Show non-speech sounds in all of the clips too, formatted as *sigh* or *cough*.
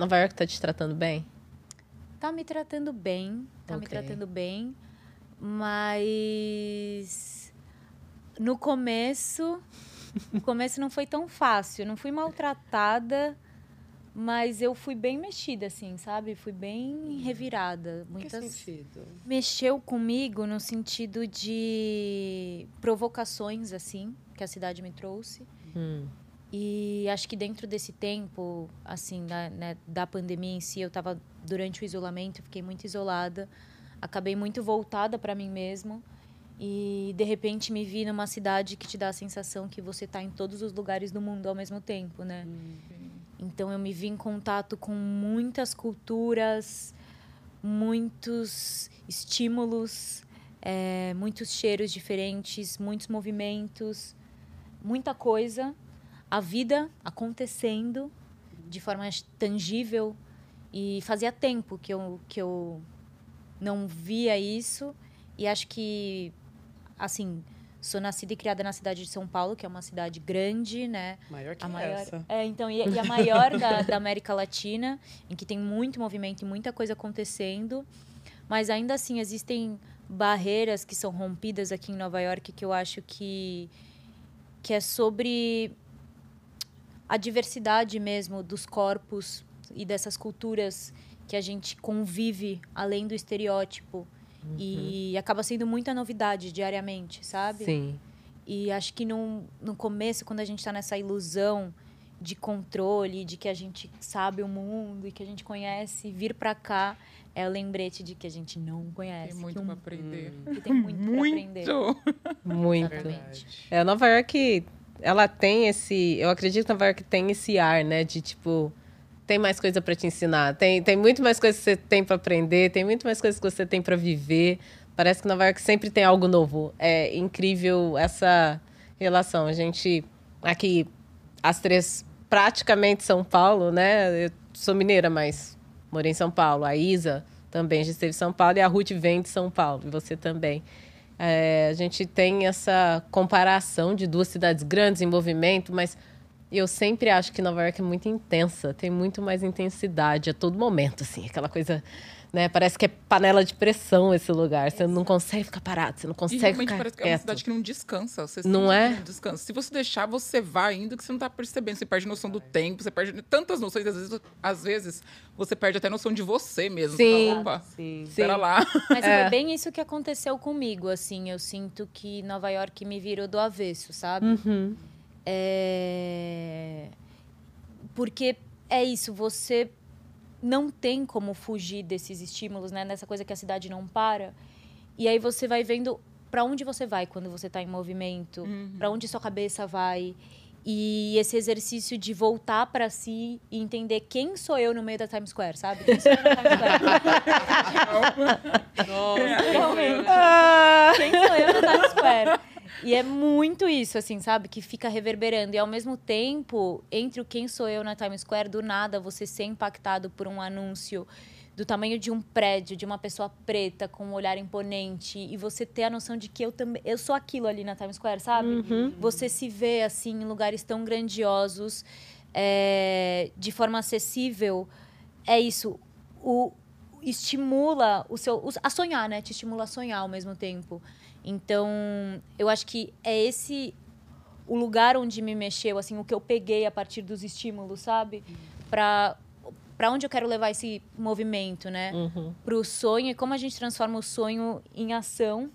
Nova York tá te tratando bem? Tá me tratando bem, tá me Ok. tratando bem, mas no começo, no começo não foi tão fácil, não fui maltratada, mas eu fui bem mexida assim, sabe? Fui bem revirada, Que muitas sentido? mexeu comigo no sentido de provocações assim que a cidade me trouxe. Hum. E acho que dentro desse tempo, assim, da, né, da pandemia em si, eu estava durante o isolamento, fiquei muito isolada, acabei muito voltada para mim mesma. E de repente me vi numa cidade que te dá a sensação que você está em todos os lugares do mundo ao mesmo tempo, né? Então eu me vi em contato com muitas culturas, muitos estímulos, eh, muitos cheiros diferentes, muitos movimentos, muita coisa, a vida acontecendo de forma tangível e fazia tempo que eu que eu não via isso. E acho que assim sou nascida e criada na cidade de São Paulo que é uma cidade grande né? Maior que a maior essa. é então e, e a maior da, da América Latina em que tem muito movimento e muita coisa acontecendo. Mas ainda assim existem barreiras que são rompidas aqui em Nova York que eu acho que que é sobre a diversidade mesmo dos corpos e dessas culturas que a gente convive além do estereótipo e acaba sendo muita novidade diariamente, sabe? Sim. E acho que no, no começo, quando a gente está nessa ilusão de controle, de que a gente sabe o mundo e que a gente conhece, vir para cá é o lembrete de que a gente não conhece. Tem muito um- aprender. que tem muito, pra *laughs* aprender. *laughs* Muito. Exatamente. É, Nova York, ela tem esse. Eu acredito que Nova York tem esse ar, né? De tipo. Tem mais coisa pra te ensinar. Tem, tem muito mais coisa que você tem pra aprender. Tem muito mais coisas que você tem pra viver. Parece que Nova York sempre tem algo novo. É incrível essa relação. A gente. Aqui, as três, praticamente São Paulo, né? Eu sou mineira, mas morei em São Paulo. A Isa também já esteve em São Paulo. E a Ruth vem de São Paulo. E você também. É, a gente tem essa comparação de duas cidades grandes em movimento, mas eu sempre acho que Nova York é muito intensa, tem muito mais intensidade a todo momento, assim, aquela coisa, né? Parece que é panela de pressão esse lugar. Você não consegue ficar parado, você não E consegue realmente ficar parece que é uma cidade que não descansa. Você Não é? descansa. Se você deixar, você vai indo que você não tá percebendo. Você perde noção do tempo, você perde tantas noções. Às vezes, às vezes você perde até noção de você mesmo. Sim. fala, Opa, Sim. espera lá. *laughs* Mas É. foi bem isso que aconteceu comigo, assim. Eu sinto que Nova York me virou do avesso, sabe? Uhum. É... Porque é isso, você não tem como fugir desses estímulos, né? Nessa coisa que a cidade não para. E aí você vai vendo para onde você vai quando você está em movimento, para onde sua cabeça vai. E esse exercício de voltar para si e entender quem sou eu no meio da Times Square, sabe? Quem sou eu na Times Square? *laughs* Realmente. Quem sou eu na Times Square? E é muito isso, assim, sabe? Que fica reverberando. E ao mesmo tempo, entre o quem sou eu na Times Square, do nada você ser impactado por um anúncio do tamanho de um prédio, de uma pessoa preta com um olhar imponente, e você ter a noção de que eu também. Eu sou aquilo ali na Times Square, sabe? Você se vê assim em lugares tão grandiosos, é, de forma acessível. É isso. O, estimula o seu a sonhar, né? Te estimula a sonhar ao mesmo tempo. Então, eu acho que é esse o lugar onde me mexeu, assim, o que eu peguei a partir dos estímulos, sabe? Para para onde eu quero levar esse movimento, né? Uhum. Para o sonho e como a gente transforma o sonho em ação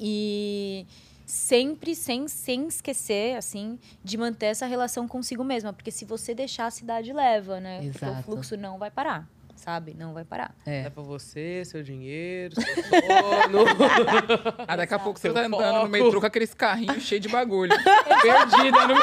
e sempre sem, sem esquecer assim de manter essa relação consigo mesma porque se você deixar a cidade leva né porque o Exato. fluxo não vai parar sabe não vai parar É. Leva você, seu dinheiro, seu *laughs* sono. Ah, daqui a pouco você tá andando no metrô com aqueles carrinhos cheios de bagulho. *laughs* Perdida. No...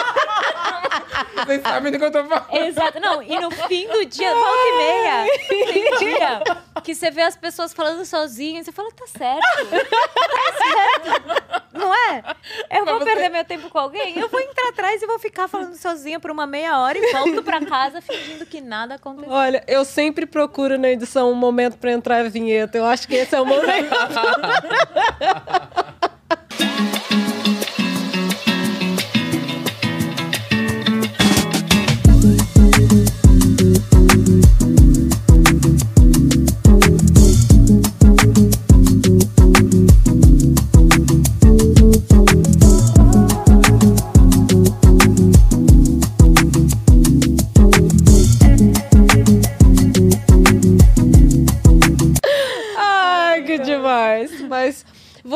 Vocês sabem do que eu tô falando. Exato. Não, e no fim do dia, volta e meia, tem dia que você vê as pessoas falando sozinhas, você fala, tá certo. Tá certo. Não é? Eu vou Mas você- perder meu tempo com alguém? Eu vou entrar atrás e vou ficar falando sozinha por uma meia hora e volto pra casa fingindo que nada aconteceu. Olha, eu sempre procuro na edição um momento pra entrar a vinheta. Eu acho que esse é o momento. *laughs*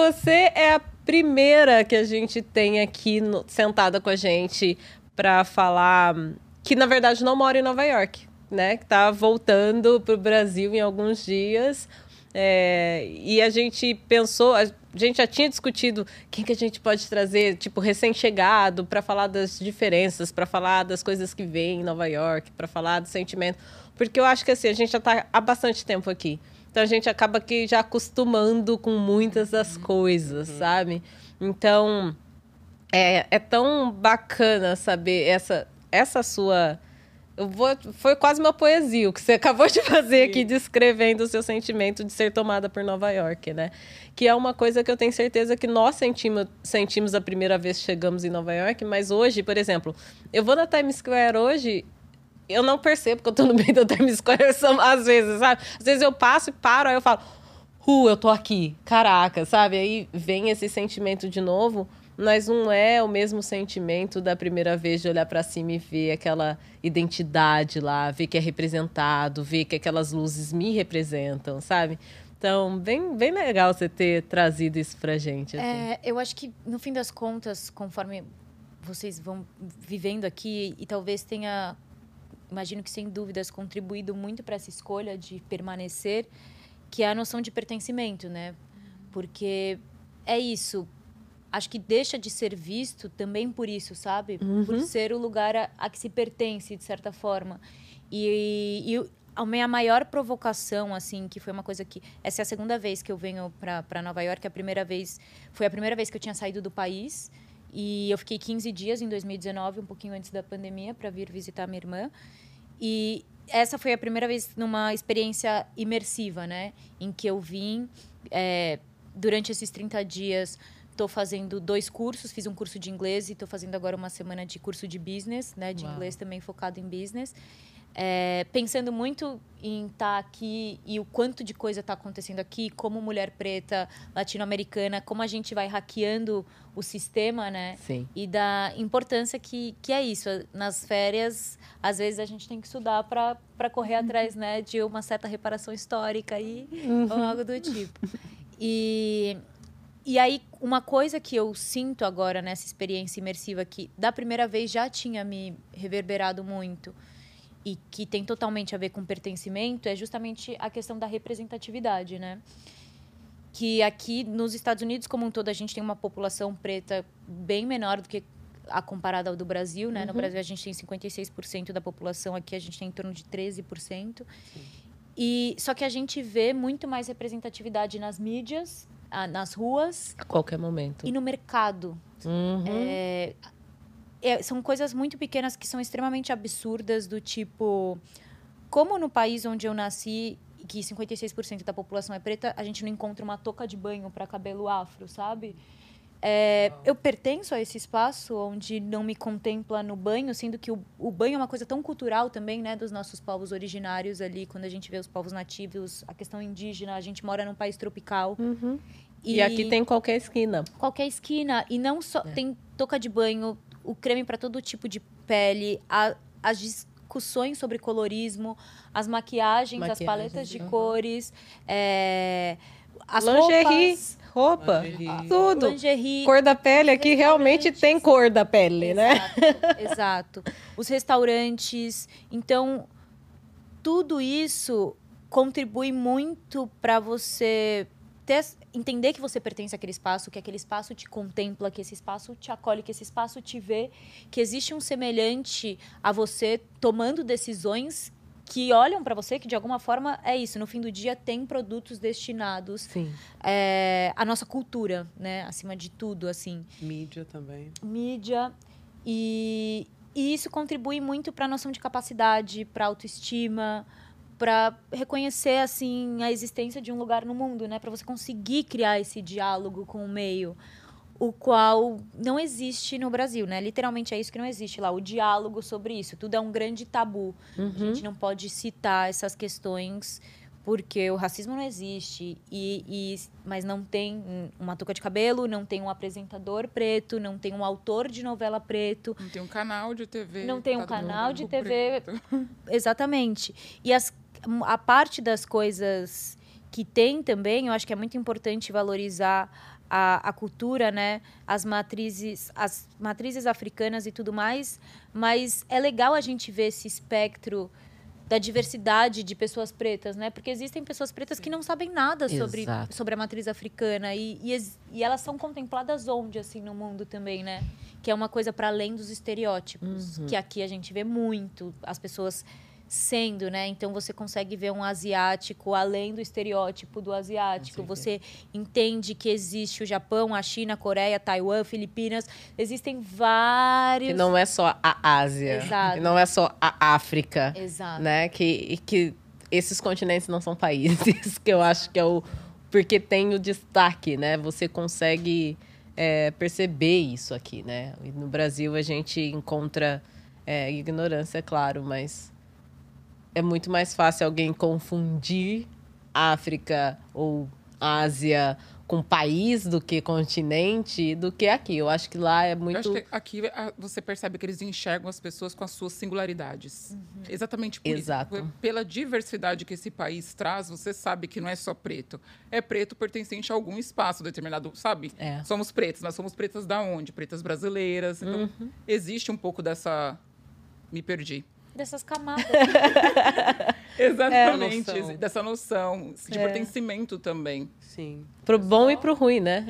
Você é a primeira que a gente tem aqui no, sentada com a gente para falar que na verdade não mora em Nova York, né? Que tá voltando para o Brasil em alguns dias. É, e a gente pensou, a gente já tinha discutido quem que a gente pode trazer, tipo, recém-chegado, para falar das diferenças, para falar das coisas que vem em Nova York, para falar do sentimento. Porque eu acho que assim, a gente já está há bastante tempo aqui. Então a gente acaba que já acostumando com muitas das uhum. coisas, uhum. sabe? Então é, é tão bacana saber essa, essa sua eu vou, foi quase uma poesia o que você *laughs* acabou de fazer Sim. aqui, descrevendo o seu sentimento de ser tomada por Nova York, né? Que é uma coisa que eu tenho certeza que nós sentimos, sentimos a primeira vez que chegamos em Nova York, mas hoje, por exemplo, eu vou na Times Square hoje, eu não percebo que eu tô no meio da Times Square *laughs* às vezes, sabe? Às vezes eu passo e paro, aí eu falo, uh, eu tô aqui, caraca, sabe? Aí vem esse sentimento de novo mas não é o mesmo sentimento da primeira vez de olhar para cima e ver aquela identidade lá, ver que é representado, ver que aquelas luzes me representam, sabe? Então, bem, bem legal você ter trazido isso pra gente. Assim. É, eu acho que, no fim das contas, conforme vocês vão vivendo aqui, e talvez tenha, imagino que sem dúvidas, contribuído muito para essa escolha de permanecer, que é a noção de pertencimento, né? Porque é isso, acho que deixa de ser visto também por isso, sabe? Uhum. Por ser o lugar a, a, que se pertence, de certa forma. E, e, a minha maior provocação, assim, que foi uma coisa que... Essa é a segunda vez que eu venho para Nova York. A primeira vez... Foi a primeira vez que eu tinha saído do país. E eu fiquei 15 dias em 2019, um pouquinho antes da pandemia, para vir visitar minha irmã. E essa foi a primeira vez numa experiência imersiva, né? Em que eu vim... É, durante esses 30 dias Estou fazendo dois cursos, fiz um curso de inglês e estou fazendo agora uma semana de curso de business, né? De Uau. inglês também focado em business. É, pensando muito em estar tá aqui e o quanto de coisa está acontecendo aqui, como mulher preta, latino-americana, como a gente vai hackeando o sistema, né? Sim. E da importância que, que é isso. Nas férias, às vezes a gente tem que estudar para correr uhum. atrás, né? De uma certa reparação histórica e, uhum. ou algo do tipo. E e aí, uma coisa que eu sinto agora nessa experiência imersiva, que da primeira vez já tinha me reverberado muito, e que tem totalmente a ver com pertencimento, é justamente a questão da representatividade, né? Que aqui nos Estados Unidos, como um todo, a gente tem uma população preta bem menor do que a comparada ao do Brasil, né? Uhum. No Brasil a gente tem 56% da população, aqui a gente tem em torno de 13%. Sim. E só que a gente vê muito mais representatividade nas mídias nas ruas. A qualquer momento. E no mercado. Uhum. É, é, são coisas muito pequenas que são extremamente absurdas, do tipo. Como no país onde eu nasci, que 56% da população é preta, a gente não encontra uma touca de banho para cabelo afro, sabe? É, eu pertenço a esse espaço onde não me contempla no banho, sendo que o, o, banho é uma coisa tão cultural também, né, dos nossos povos originários ali, quando a gente vê os povos nativos, a questão indígena, a gente mora num país tropical. Uhum. E, e, aqui tem qualquer esquina. Qualquer esquina. E não só. É. Tem touca de banho, o creme para todo tipo de pele, a, as discussões sobre colorismo, as maquiagens, Maquiagem, as paletas de uhum. cores, é, as Lingerie. roupas roupa, lingerie. tudo. Lingerie. Cor da pele aqui realmente tem cor da pele, né? exato, né? Exato. Os restaurantes. Então, tudo isso contribui muito para você ter, entender que você pertence àquele espaço, que aquele espaço te contempla, que esse espaço te acolhe, que esse espaço te vê, que existe um semelhante a você tomando decisões que olham para você, que de alguma forma é isso. No fim do dia, tem produtos destinados é, à nossa cultura, né? Acima de tudo, assim. Mídia também. Mídia. E, e isso contribui muito para a noção de capacidade, para autoestima, para reconhecer assim a existência de um lugar no mundo, né? Para você conseguir criar esse diálogo com o meio o qual não existe no Brasil, né? Literalmente é isso que não existe lá, o diálogo sobre isso. Tudo é um grande tabu. Uhum. A gente não pode citar essas questões porque o racismo não existe e, e, mas não tem uma touca de cabelo, não tem um apresentador preto, não tem um autor de novela preto, não tem um canal de TV, não tem um canal de TV, preto. exatamente. E as, a parte das coisas que tem também, eu acho que é muito importante valorizar a, a cultura, né? As matrizes, as matrizes africanas e tudo mais. Mas é legal a gente ver esse espectro da diversidade de pessoas pretas, né? Porque existem pessoas pretas que não sabem nada sobre, Exato. sobre a matriz africana e, e, e elas são contempladas onde assim no mundo também, né? Que é uma coisa para além dos estereótipos, que aqui a gente vê muito as pessoas sendo, né? Então você consegue ver um asiático além do estereótipo do asiático. Você entende que existe o Japão, a China, a Coreia, Taiwan, Filipinas, existem vários Que não é só a Ásia. Exato. Que não é só a África. Exato. Né? Que, que esses continentes não são países, *laughs* que eu acho que é o. Porque tem o destaque, né? Você consegue é, perceber isso aqui, né? E no Brasil a gente encontra é, ignorância, é claro, mas é muito mais fácil alguém confundir África ou Ásia com país do que continente do que aqui. Eu acho que lá é Eu muito. acho que aqui você percebe que eles enxergam as pessoas com as suas singularidades. Exatamente por Exato. isso. Pela diversidade que esse país traz, você sabe que não é só preto. É preto pertencente a algum espaço determinado, sabe? É. Somos pretos, mas somos pretas da onde? Pretas brasileiras. Então, Uhum. existe um pouco dessa... Me perdi. Dessas camadas. *laughs* Exatamente. noção. Dessa noção de É. pertencimento também. Sim. Pro bom e pro ruim, né?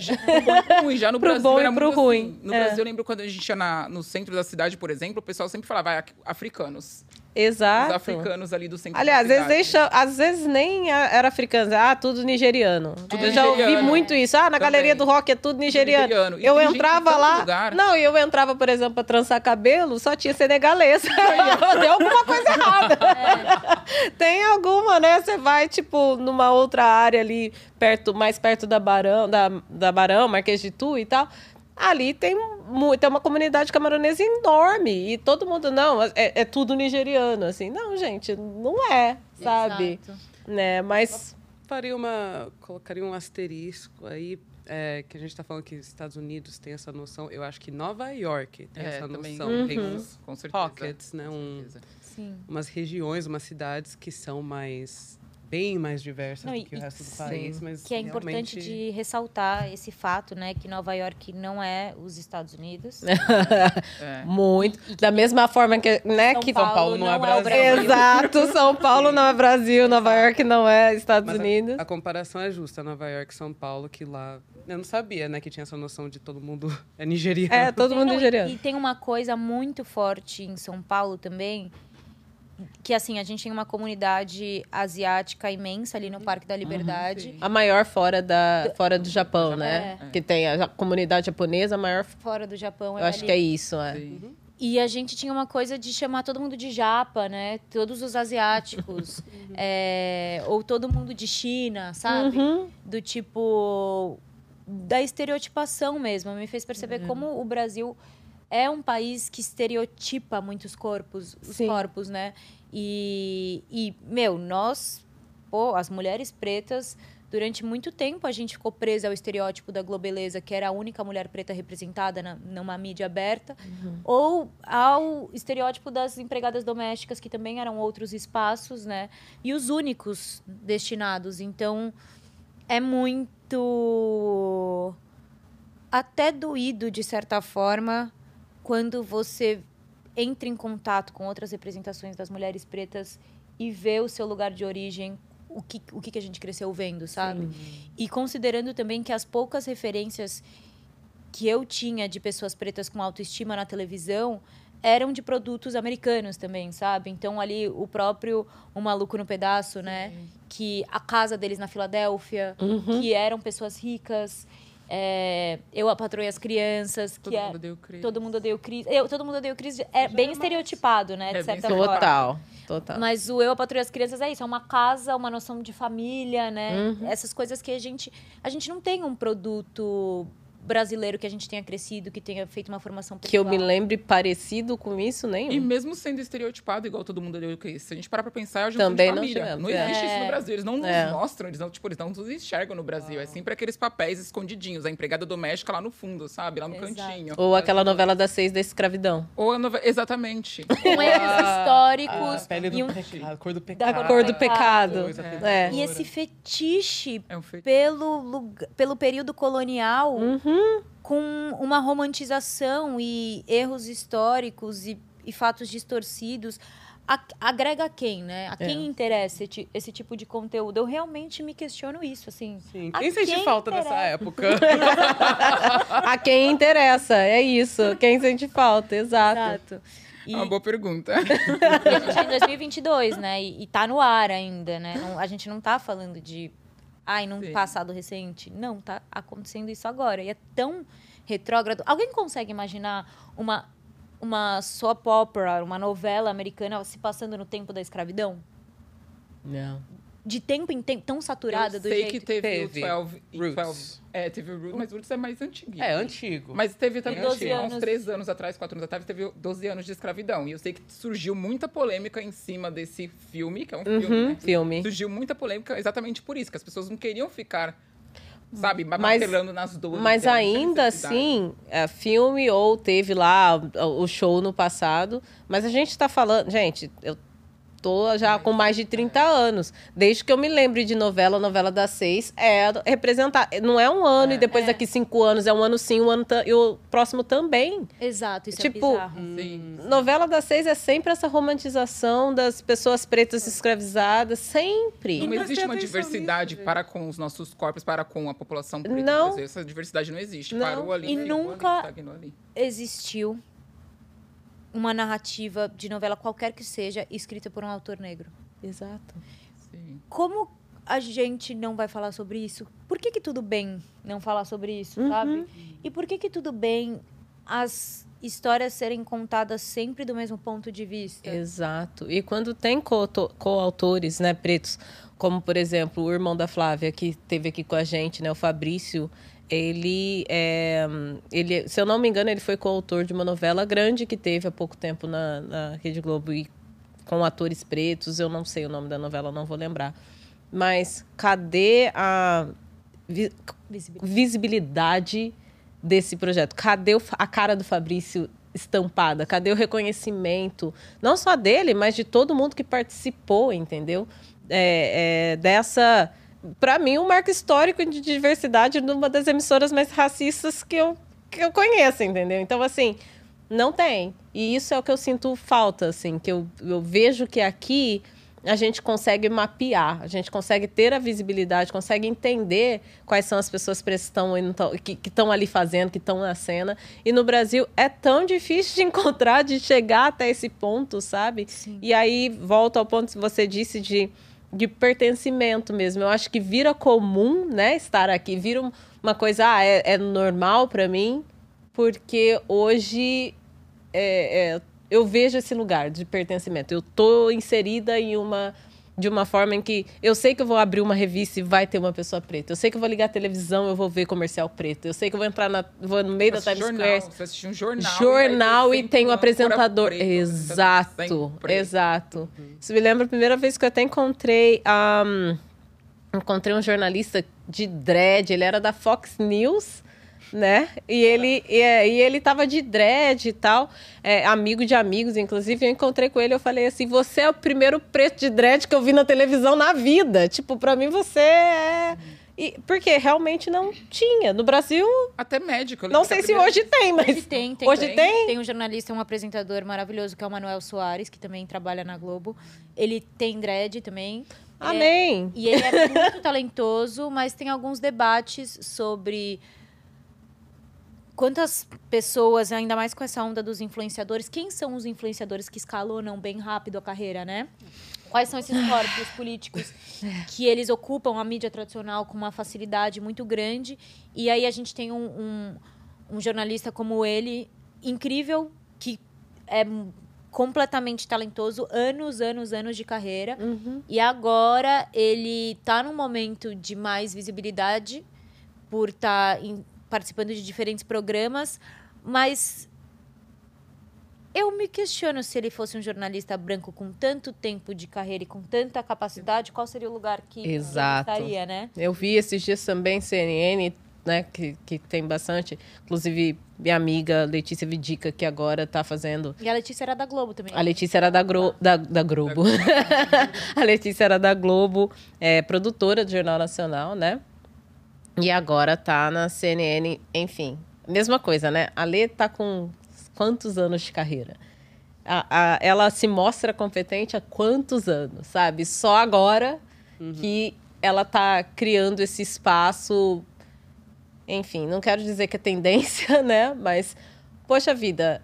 ruim. Já no *laughs* Pro Brasil bom e pro muito ruim. assim. No É. Brasil, eu lembro quando a gente ia na- no centro da cidade, por exemplo, o pessoal sempre falava "Ah, africanos. Exato. Os africanos ali do centro Aliás, da às vezes, às vezes nem era africano, ah, tudo nigeriano. Tudo eu já ouvi nigeriano. muito isso. Ah, na Também. galeria do rock é tudo nigeriano. nigeriano. E Eu entrava lá. lugar. Não, e eu entrava, por exemplo, pra trançar cabelo, só tinha senegalesa. *laughs* Deu alguma coisa errada. Tem alguma, né? Você vai, tipo, numa outra área ali, perto, mais perto da Barão, da, da Barão, Marquês de Tu e tal. Ali tem, mu- tem uma comunidade camaronesa enorme. E todo mundo, não, é, é tudo nigeriano, assim. Não, gente, não é, sabe? Exato. Né? Mas. Faria uma. Colocaria um asterisco aí. é, que a gente está falando que os Estados Unidos tem essa noção. Eu acho que Nova York tem É, essa também noção. Tem Uhum. uns Com certeza. pockets, né? Com Um. Sim. umas regiões, umas cidades que são mais. Bem mais diversas Não, do e- que o resto do sim. país. Mas Que é importante realmente- de ressaltar esse fato, né? Que Nova York não é os Estados Unidos. *laughs* É. Muito. Da mesma forma que, né, São que Paulo, Paulo não é não é o Brasil. Brasil. Exato, São Paulo não é Brasil, *laughs* Nova York não é Estados Mas a- Unidos. A, comparação é justa, Nova York e São Paulo, que lá. Eu não sabia, né, que tinha essa noção de todo mundo *laughs* é nigeriano. É, todo mundo Não, nigeriano. E tem uma coisa muito forte em São Paulo também, que assim, a gente tem uma comunidade asiática imensa ali no Parque da Liberdade. A maior fora, da, fora do Japão, né? É. Que tem a comunidade japonesa, a maior. Fora do Japão. Eu é acho ali. que é isso, é. Sim. E a gente tinha uma coisa de chamar todo mundo de japa, né? Todos os asiáticos. *laughs* É, ou todo mundo de China, sabe? Uhum. Do tipo. Da estereotipação mesmo. Me fez perceber como o Brasil é um país que estereotipa muitos corpos, os Sim. corpos, né? E, e, meu, nós, pô, as mulheres pretas, durante muito tempo a gente ficou presa ao estereótipo da Globeleza, que era a única mulher preta representada na, numa mídia aberta, ou ao estereótipo das empregadas domésticas, que também eram outros espaços, né? E os únicos destinados. Então, é muito até doído de certa forma quando você entra em contato com outras representações das mulheres pretas e vê o seu lugar de origem, o que, o que a gente cresceu vendo, sabe? E considerando também que as poucas referências que eu tinha de pessoas pretas com autoestima na televisão eram de produtos americanos também, sabe? Então ali o próprio O Maluco no Pedaço, né? Que a casa deles na Filadélfia, Uhum. que eram pessoas ricas. É, eu a patroa e as crianças, que Todo é mundo deu crise. todo mundo odeia o Cris. Eu, todo mundo odeia o Cris é bem estereotipado, né? De É certa forma. Total, total. Mas o Eu, a Patrulha e as Crianças é isso, é uma casa, uma noção de família, né? Uhum. Essas coisas que a gente... A gente não tem um produto brasileiro que a gente tenha crescido, que tenha feito uma formação pessoal. Que eu me lembre parecido com isso, nenhum. E mesmo sendo estereotipado, igual todo mundo ali, que se a gente parar pra pensar, é a Também não família. tivemos, Não, é. existe isso É. no Brasil. Eles não nos É. mostram, eles não, tipo, eles não nos enxergam no Brasil. É sempre aqueles papéis escondidinhos. A empregada doméstica lá no fundo, sabe? Lá no Exato. cantinho. Ou aquela novela das seis da escravidão. Ou a novela... Exatamente. Com erros históricos A pele do e, um- pecado, a cor do da pecado. Cor do pecado. É. e esse fetiche É um pelo, lugar- pelo período colonial Uhum. Com uma romantização e erros históricos e, e fatos distorcidos. A- agrega a quem, né? A quem É. interessa esse, esse tipo de conteúdo? Eu realmente me questiono isso, assim. Sim. Quem sente quem falta dessa interessa? época? *laughs* A quem interessa, é isso. Quem sente falta, exato. Exato. E É uma boa pergunta. a gente é em 2022, né? E, e tá no ar ainda, né? Não- a gente não tá falando de... Ai, num Sim. passado recente. Não, tá acontecendo isso agora. E é tão retrógrado. Alguém consegue imaginar uma, uma soap opera, uma novela americana se passando no tempo da escravidão? Não. De tempo em tempo, tão saturada Eu do sei jeito... que teve, Teve. o 12 e Roots. 12. É, teve o Roots, mas o Roots é mais antiguinho. É, antigo. Mas teve também, 12 acho que há uns anos. 3 anos atrás, 4 anos atrás, teve 12 anos de escravidão. E eu sei que surgiu muita polêmica em cima desse filme, que é um filme, Uhum, né? filme. Surgiu muita polêmica exatamente por isso, que as pessoas não queriam ficar, sabe, Mas- martelando nas dores. Mas ainda assim, é, filme ou teve lá o o show no passado, mas a gente tá falando, gente, eu tô já com mais de 30 anos. Desde que eu me lembre de novela, novela das seis, é representar. Não é um ano e depois daqui cinco anos, é um ano sim, um ano e o próximo também. Exato, isso Tipo, é bizarro. Sim. Novela das seis é sempre essa romantização das pessoas pretas escravizadas, sempre. Não existe uma diversidade nisso, para com os nossos corpos, para com a população preta. Não. Essa diversidade não existe. Não. Parou ali. E ficou nunca- Ali, estagnou ali. Existiu uma narrativa de novela qualquer que seja escrita por um autor negro. Exato. Sim. Como a gente não vai falar sobre isso? Por que, que tudo bem não falar sobre isso, sabe? E por que, que tudo bem as histórias serem contadas sempre do mesmo ponto de vista? Exato. E quando tem coauto- coautores, né, pretos, como por exemplo o irmão da Flávia que esteve aqui com a gente, né, o Fabrício, ele, é, ele, se eu não me engano, ele foi coautor de uma novela grande que teve há pouco tempo na, na Rede Globo e com atores pretos. Eu não sei o nome da novela, não vou lembrar. Mas cadê a vi- Visibilidade. visibilidade desse projeto? Cadê o a cara do Fabrício estampada? Cadê o reconhecimento? Não só dele, mas de todo mundo que participou, entendeu? É, é, dessa. Para mim, um marco histórico de diversidade numa das emissoras mais racistas que eu, que eu conheço, entendeu? Então, assim, não tem. E isso é o que eu sinto falta, assim, que eu, eu vejo que aqui a gente consegue mapear, a gente consegue ter a visibilidade, consegue entender quais são as pessoas que estão que que estão ali fazendo, que estão na cena. E no Brasil é tão difícil de *laughs* encontrar, de chegar até esse ponto, sabe? Sim. E aí volta ao ponto que você disse de, de pertencimento mesmo. Eu acho que vira comum, né, estar aqui, vira um- uma coisa, ah, é, é normal para mim, porque hoje é, é, eu vejo esse lugar de pertencimento. Eu tô inserida em uma de uma forma em que eu sei que eu vou abrir uma revista e vai ter uma pessoa preta. Eu sei que eu vou ligar a televisão e eu vou ver comercial preto. Eu sei que eu vou entrar na, vou no meio da Times jornal, Square. Você assiste um jornal. Jornal e sempre tem o uma apresentador. cor preta, Exato, sempre. exato. Isso me lembra a primeira vez que eu até encontrei. um, encontrei um jornalista de dread, ele era da Fox News, né? E ele, e, é, e ele tava de dread e tal, é, amigo de amigos, inclusive. Eu encontrei com ele eu falei assim: você é o primeiro preto de dread que eu vi na televisão na vida. Tipo, pra mim você é. E, porque realmente não tinha. No Brasil, Até médico. não sei se primeira- hoje tem, mas. Hoje tem, tem. Hoje tem? Tem um jornalista, um apresentador maravilhoso, que é o Manuel Soares, que também trabalha na Globo. Ele tem dread também. É, Amém. E ele é muito *laughs* talentoso, mas tem alguns debates sobre quantas pessoas, ainda mais com essa onda dos influenciadores, quem são os influenciadores que escalonam bem rápido a carreira, né? Quais são esses corpos políticos *laughs* que eles ocupam a mídia tradicional com uma facilidade muito grande? E aí a gente tem um, um, um jornalista como ele, incrível, que é completamente talentoso, anos, anos, anos de carreira. Uhum. E agora ele tá num momento de mais visibilidade por estar participando de diferentes programas, mas eu me questiono se ele fosse um jornalista branco com tanto tempo de carreira e com tanta capacidade, qual seria o lugar que Exato. ele estaria, né? Eu vi esses dias também CNN, né, que, que tem bastante. Inclusive, minha amiga Letícia Vidica, que agora está fazendo. E a Letícia era da Globo também. A Letícia era da, Gro, da, da Globo. *laughs* a Letícia era da Globo, é, produtora do Jornal Nacional, né? E agora tá na CNN, enfim. Mesma coisa, né? A Lê tá com quantos anos de carreira? A, a, ela se mostra competente há quantos anos, sabe? Só agora que ela tá criando esse espaço. Enfim, não quero dizer que é tendência, *laughs* né? Mas, poxa vida,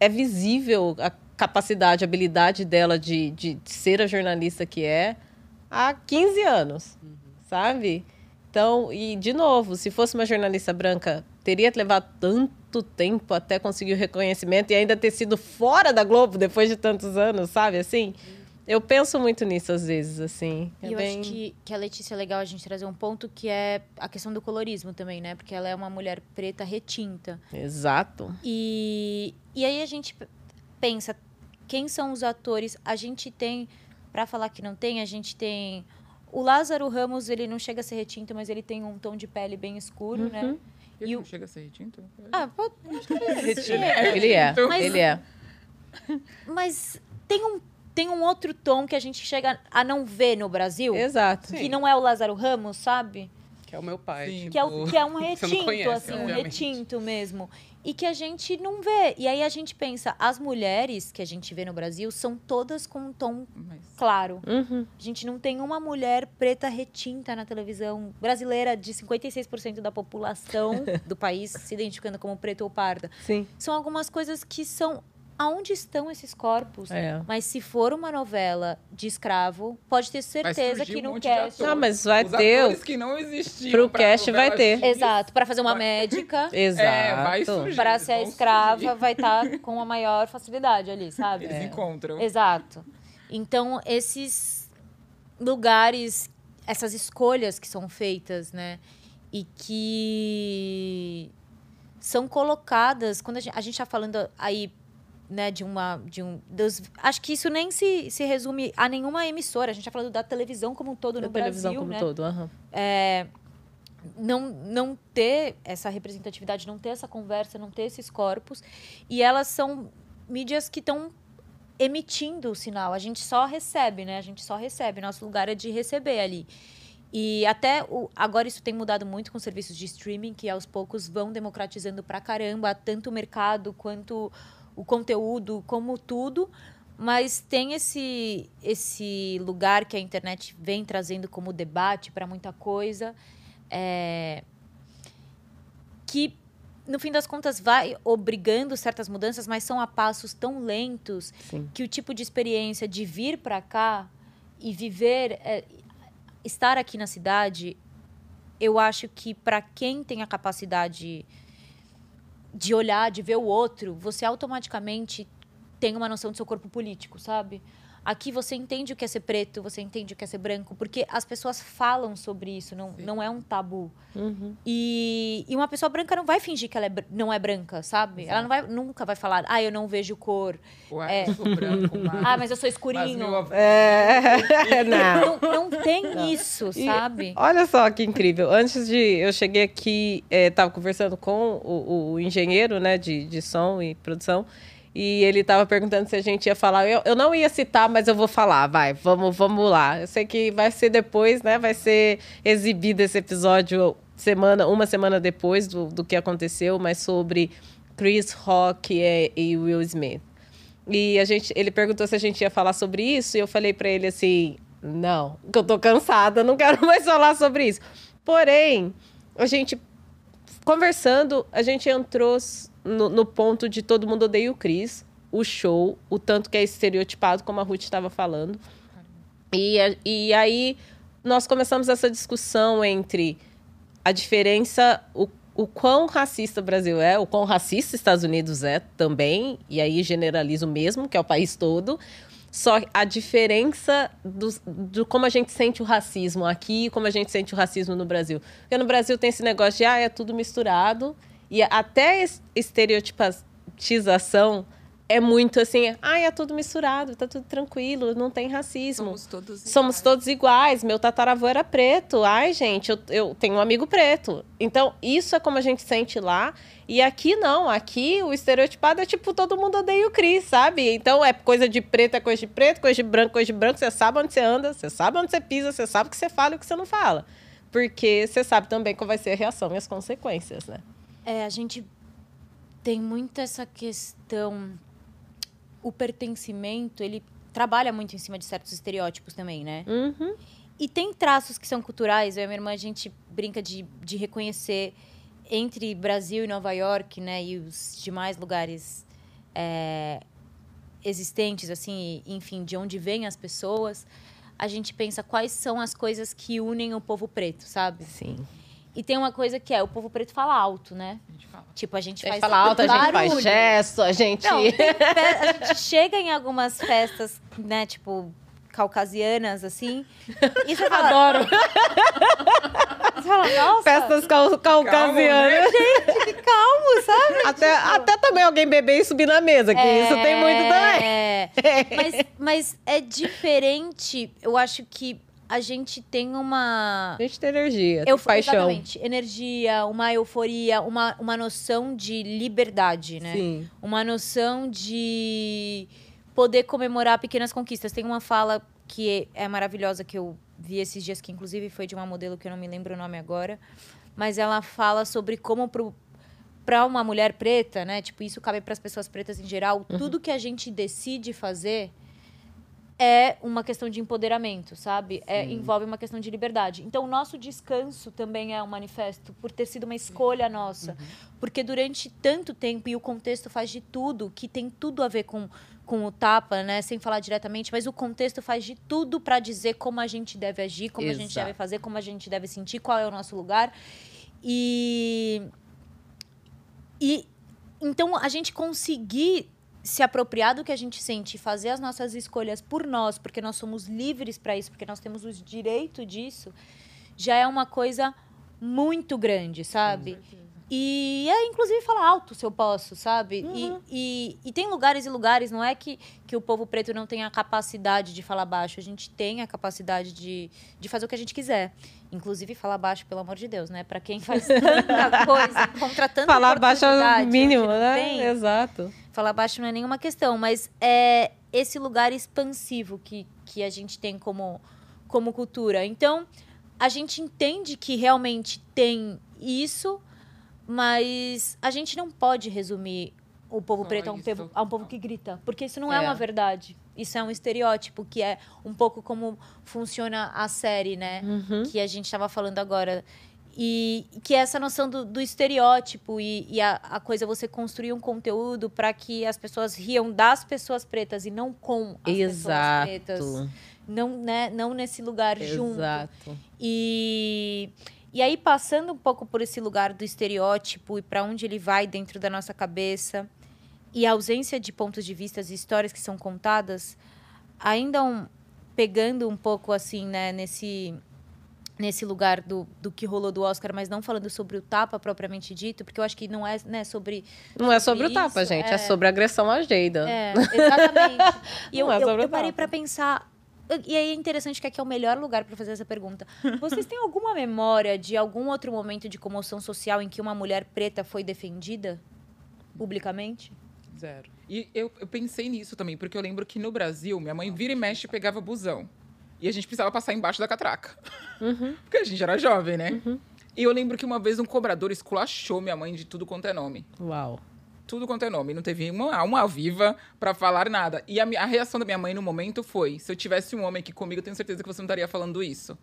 é visível a capacidade, a habilidade dela de, de ser a jornalista que é há 15 anos, sabe? Então, e de novo, se fosse uma jornalista branca, teria levado tanto tempo até conseguir o reconhecimento e ainda ter sido fora da Globo depois de tantos anos, sabe? Assim, eu penso muito nisso às vezes, assim. É eu bem- acho que, que a Letícia é legal a gente trazer um ponto que é a questão do colorismo também, né? Porque ela é uma mulher preta retinta. Exato. E, e aí a gente pensa, quem são os atores? A gente tem, pra falar que não tem, a gente tem o Lázaro Ramos, ele não chega a ser retinto, mas ele tem um tom de pele bem escuro, né? Ele E não o- chega a ser retinto? Ah, pode, Ele é, Então- ele é. mas tem um, tem um outro tom que a gente chega a não ver no Brasil, Exato. que não é o Lázaro Ramos, sabe? Que é o meu pai. Sim. tipo, Que é, o- que é um *laughs* retinto, conhece, assim, um obviamente. retinto mesmo. E que a gente não vê. E aí a gente pensa, as mulheres que a gente vê no Brasil são todas com um tom Mas... claro. Uhum. A gente não tem uma mulher preta retinta na televisão brasileira de 56% da população *laughs* do país se identificando como preta ou parda. Sim. São algumas coisas que são aonde estão esses corpos? É. Mas se for uma novela de escravo, pode ter certeza que um no cast. ator. Não, mas vai Os ter. que não existiam. Pro pra cast vai ter. X, Exato, para fazer uma médica. *laughs* Exato. É, vai surgir. Para ser escrava, surgir. vai estar com a maior facilidade ali, sabe? Eles encontram. Exato. Então, esses lugares, essas escolhas que são feitas, né? E que são colocadas. Quando a gente, a gente tá falando aí, né, de uma. De um, dos, acho que isso nem se, se resume a nenhuma emissora. A gente tá falando da televisão como um todo Da no televisão Brasil, como né? todo. aham. é, não, não ter essa representatividade, não ter essa conversa, não ter esses corpos. E elas são mídias que estão emitindo o sinal. A gente só recebe, né? A gente só recebe. Nosso lugar é de receber ali. E até o, agora isso tem mudado muito com serviços de streaming, que aos poucos vão democratizando pra caramba, tanto o mercado quanto o conteúdo, como tudo. Mas tem esse, esse lugar que a internet vem trazendo como debate para muita coisa, é, que no fim das contas vai obrigando certas mudanças, mas são a passos tão lentos Sim. que o tipo de experiência de vir para cá e viver, é, estar aqui na cidade, eu acho que para quem tem a capacidade de olhar, de ver o outro, você automaticamente tem uma noção do seu corpo político, sabe? Aqui você entende o que é ser preto, você entende o que é ser branco, porque as pessoas falam sobre isso, não, não é um tabu. Uhum. E, e uma pessoa branca não vai fingir que ela é não é branca, sabe? Ela não vai, nunca vai falar, ah, eu não vejo cor. Ué, É. eu sou branco, mas... Ah, mas eu sou mas escurinho. meu avô- É, *laughs* não. Não, não tem isso, E sabe? Olha só que incrível. Antes de. Eu cheguei aqui, estava conversando com o, o engenheiro né, de, de som e produção. E ele estava perguntando se a gente ia falar. Eu, eu não ia citar, mas eu vou falar. Vai, vamos, vamos lá. Eu sei que vai ser depois, né? Vai ser exibido esse episódio semana, uma semana depois do, do que aconteceu, mas sobre Chris Rock e, e Will Smith. E a gente, ele perguntou se a gente ia falar sobre isso, e eu falei pra ele assim: não, que eu tô cansada, não quero *laughs* mais falar sobre isso. Porém, a gente conversando, a gente entrou no, no ponto de todo mundo odeia o Chris, o show, o tanto que é estereotipado, como a Ruth estava falando. E, e aí nós começamos essa discussão entre a diferença, o, o quão racista o Brasil é, o quão racista os Estados Unidos é também, e aí generalizo mesmo, que é o país todo, Só a diferença do, do como a gente sente o racismo aqui e como a gente sente o racismo no Brasil. Porque no Brasil tem esse negócio de, ah, é tudo misturado. E até es- estereotipização é muito assim, ah, é tudo misturado, tá tudo tranquilo, não tem racismo. Somos todos Somos todos iguais. Meu tataravô era preto. Ai, gente, eu, eu tenho um amigo preto. Então, isso é como a gente sente lá. E aqui não. Aqui o estereotipado é tipo todo mundo odeia o Cris, sabe? Então é coisa de preto, é coisa de preto, coisa de branco, coisa de branco. Você sabe onde você anda, você sabe onde você pisa, você sabe o que você fala e o que você não fala. Porque você sabe também qual vai ser a reação e as consequências, né? É, a gente tem muito essa questão. O pertencimento, ele trabalha muito em cima de certos estereótipos também, né? Uhum. E tem traços que são culturais. Eu e a minha irmã, a gente brinca de, de reconhecer entre Brasil e Nova York, né? E os demais lugares é, existentes, assim, e, enfim, de onde vêm as pessoas. A gente pensa quais são as coisas que unem o povo preto, sabe? Sim. E tem uma coisa que é, o povo preto fala alto, né? A gente fala. Tipo, a gente A gente faz fala alto, a gente faz barulho. gesto, a gente. Não, a gente chega em algumas festas, né, tipo, caucasianas, assim. E você fala, Adoro. *laughs* você fala nossa, Festas cau caucasianas. que calmo, sabe? Até, até também alguém beber e subir na mesa, que isso tem muito também. É, mas, mas é diferente. Eu acho que a gente tem uma. A gente tem energia, tem Eu, paixão. Exatamente. Energia, uma euforia, uma, uma noção de liberdade, né? Sim. Uma noção de poder comemorar pequenas conquistas. Tem uma fala que é maravilhosa que eu vi esses dias, que inclusive foi de uma modelo que eu não me lembro o nome agora. Mas ela fala sobre como para uma mulher preta, né? Tipo, isso cabe para as pessoas pretas em geral. Tudo que a gente decide fazer é uma questão de empoderamento, sabe? É, envolve uma questão de liberdade. Então, o nosso descanso também é um manifesto por ter sido uma escolha nossa. Porque durante tanto tempo, e o contexto faz de tudo, que tem tudo a ver com, com o tapa, né? Sem falar diretamente, mas o contexto faz de tudo para dizer como a gente deve agir, como a gente Exato. deve fazer, como a gente deve sentir, qual é o nosso lugar. E. E então a gente conseguir se apropriar do que a gente sente, fazer as nossas escolhas por nós, porque nós somos livres para isso, porque nós temos o direito disso, já é uma coisa muito grande, sabe? E é inclusive falar alto se eu posso, sabe? E, e, e tem lugares e lugares, não é que, que o povo preto não tem a capacidade de falar baixo, a gente tem a capacidade de, de fazer o que a gente quiser. Inclusive falar baixo, pelo amor de Deus, né? Pra quem faz tanta *laughs* coisa, contra tanta Falar baixo é o mínimo, né? tem, Exato. falar baixo não é nenhuma questão, mas é esse lugar expansivo que, que a gente tem como, como cultura. Então, a gente entende que realmente tem isso, mas a gente não pode resumir o povo preto a um, povo, a um povo que grita, porque isso não é. É. uma verdade. Isso é um estereótipo, que é um pouco como funciona a série, né? Uhum. que a gente estava falando agora. E que é essa noção do, do estereótipo e, e a, a coisa você construir um conteúdo para que as pessoas riam das pessoas pretas e não com as Exato. pessoas pretas. Não, né, não nesse lugar junto. Exato. E, e aí, passando um pouco por esse lugar do estereótipo e para onde ele vai dentro da nossa cabeça, e a ausência de pontos de vista e histórias que são contadas, ainda um, pegando um pouco assim, né, nesse, nesse lugar do, do que rolou do Oscar, mas não falando sobre o tapa propriamente dito, porque eu acho que não é né, sobre Não é sobre o Isso, tapa, gente. É, é. sobre agressão à Geida. é, exatamente. *laughs* E eu, é eu, sobre eu parei para pensar. E aí é interessante que aqui é o melhor lugar para fazer essa pergunta. *laughs* Vocês têm alguma memória de algum outro momento de comoção social em que uma mulher preta foi defendida publicamente? Zero. E eu, eu pensei nisso também, porque eu lembro que no Brasil, minha mãe vira e mexe e pegava busão. E a gente precisava passar embaixo da catraca. *laughs* Porque a gente era jovem, né? E eu lembro que uma vez um cobrador esculachou minha mãe de tudo quanto é nome. Uau. Tudo quanto é nome. Não teve uma alma viva pra falar nada. E a, a reação da minha mãe no momento foi: se eu tivesse um homem aqui comigo, eu tenho certeza que você não estaria falando isso.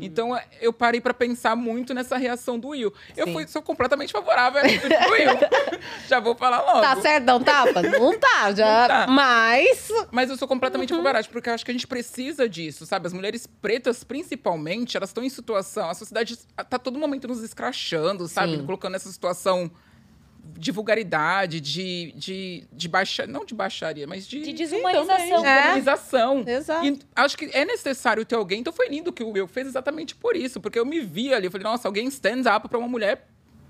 Então é, eu parei pra pensar muito nessa reação do Will. Eu Sim. fui, sou completamente favorável à atitude do Will. *laughs* Já vou falar logo. Tá certo, não tapa? Não tá, já. Não tá. Mas. Mas eu sou completamente favorável, porque eu acho que a gente precisa disso, sabe? As mulheres pretas, principalmente, elas estão em situação. A sociedade tá todo momento nos escrachando, sabe? Sim. Colocando essa situação de vulgaridade, de, de, de baixa, não de baixaria, mas de, De desumanização. de É. desumanização. Exato. E acho que é necessário ter alguém. Então foi lindo que o Will fez exatamente por isso. Porque eu me vi ali. Eu falei, nossa, alguém stand up pra uma mulher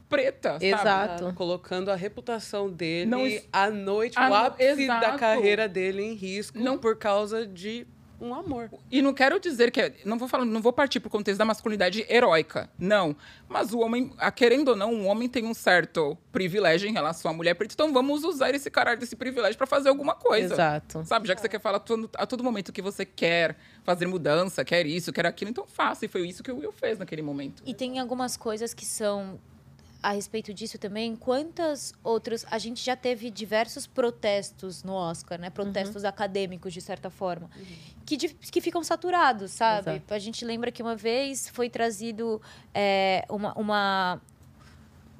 preta, sabe? Exato. Colocando a reputação dele Não à noite, o ápice da exato. carreira dele em risco Não- por causa de um amor. E não quero dizer que é, não vou falar, não vou partir pro contexto da masculinidade heróica, não. Mas o homem, a- querendo ou não, um homem tem um certo privilégio em relação à mulher preta, então vamos usar esse caralho desse privilégio pra fazer alguma coisa. Exato. Sabe, já que você quer falar todo- a todo momento que você quer fazer mudança, quer isso, quer aquilo, então faça. E foi isso que o Will fez naquele momento. E tem algumas coisas que são a respeito disso também. Quantas outras. A gente já teve diversos protestos no Oscar, né? Protestos acadêmicos, de certa forma, que, di- que ficam saturados, sabe? Exato. A gente lembra que uma vez foi trazido é, uma. uma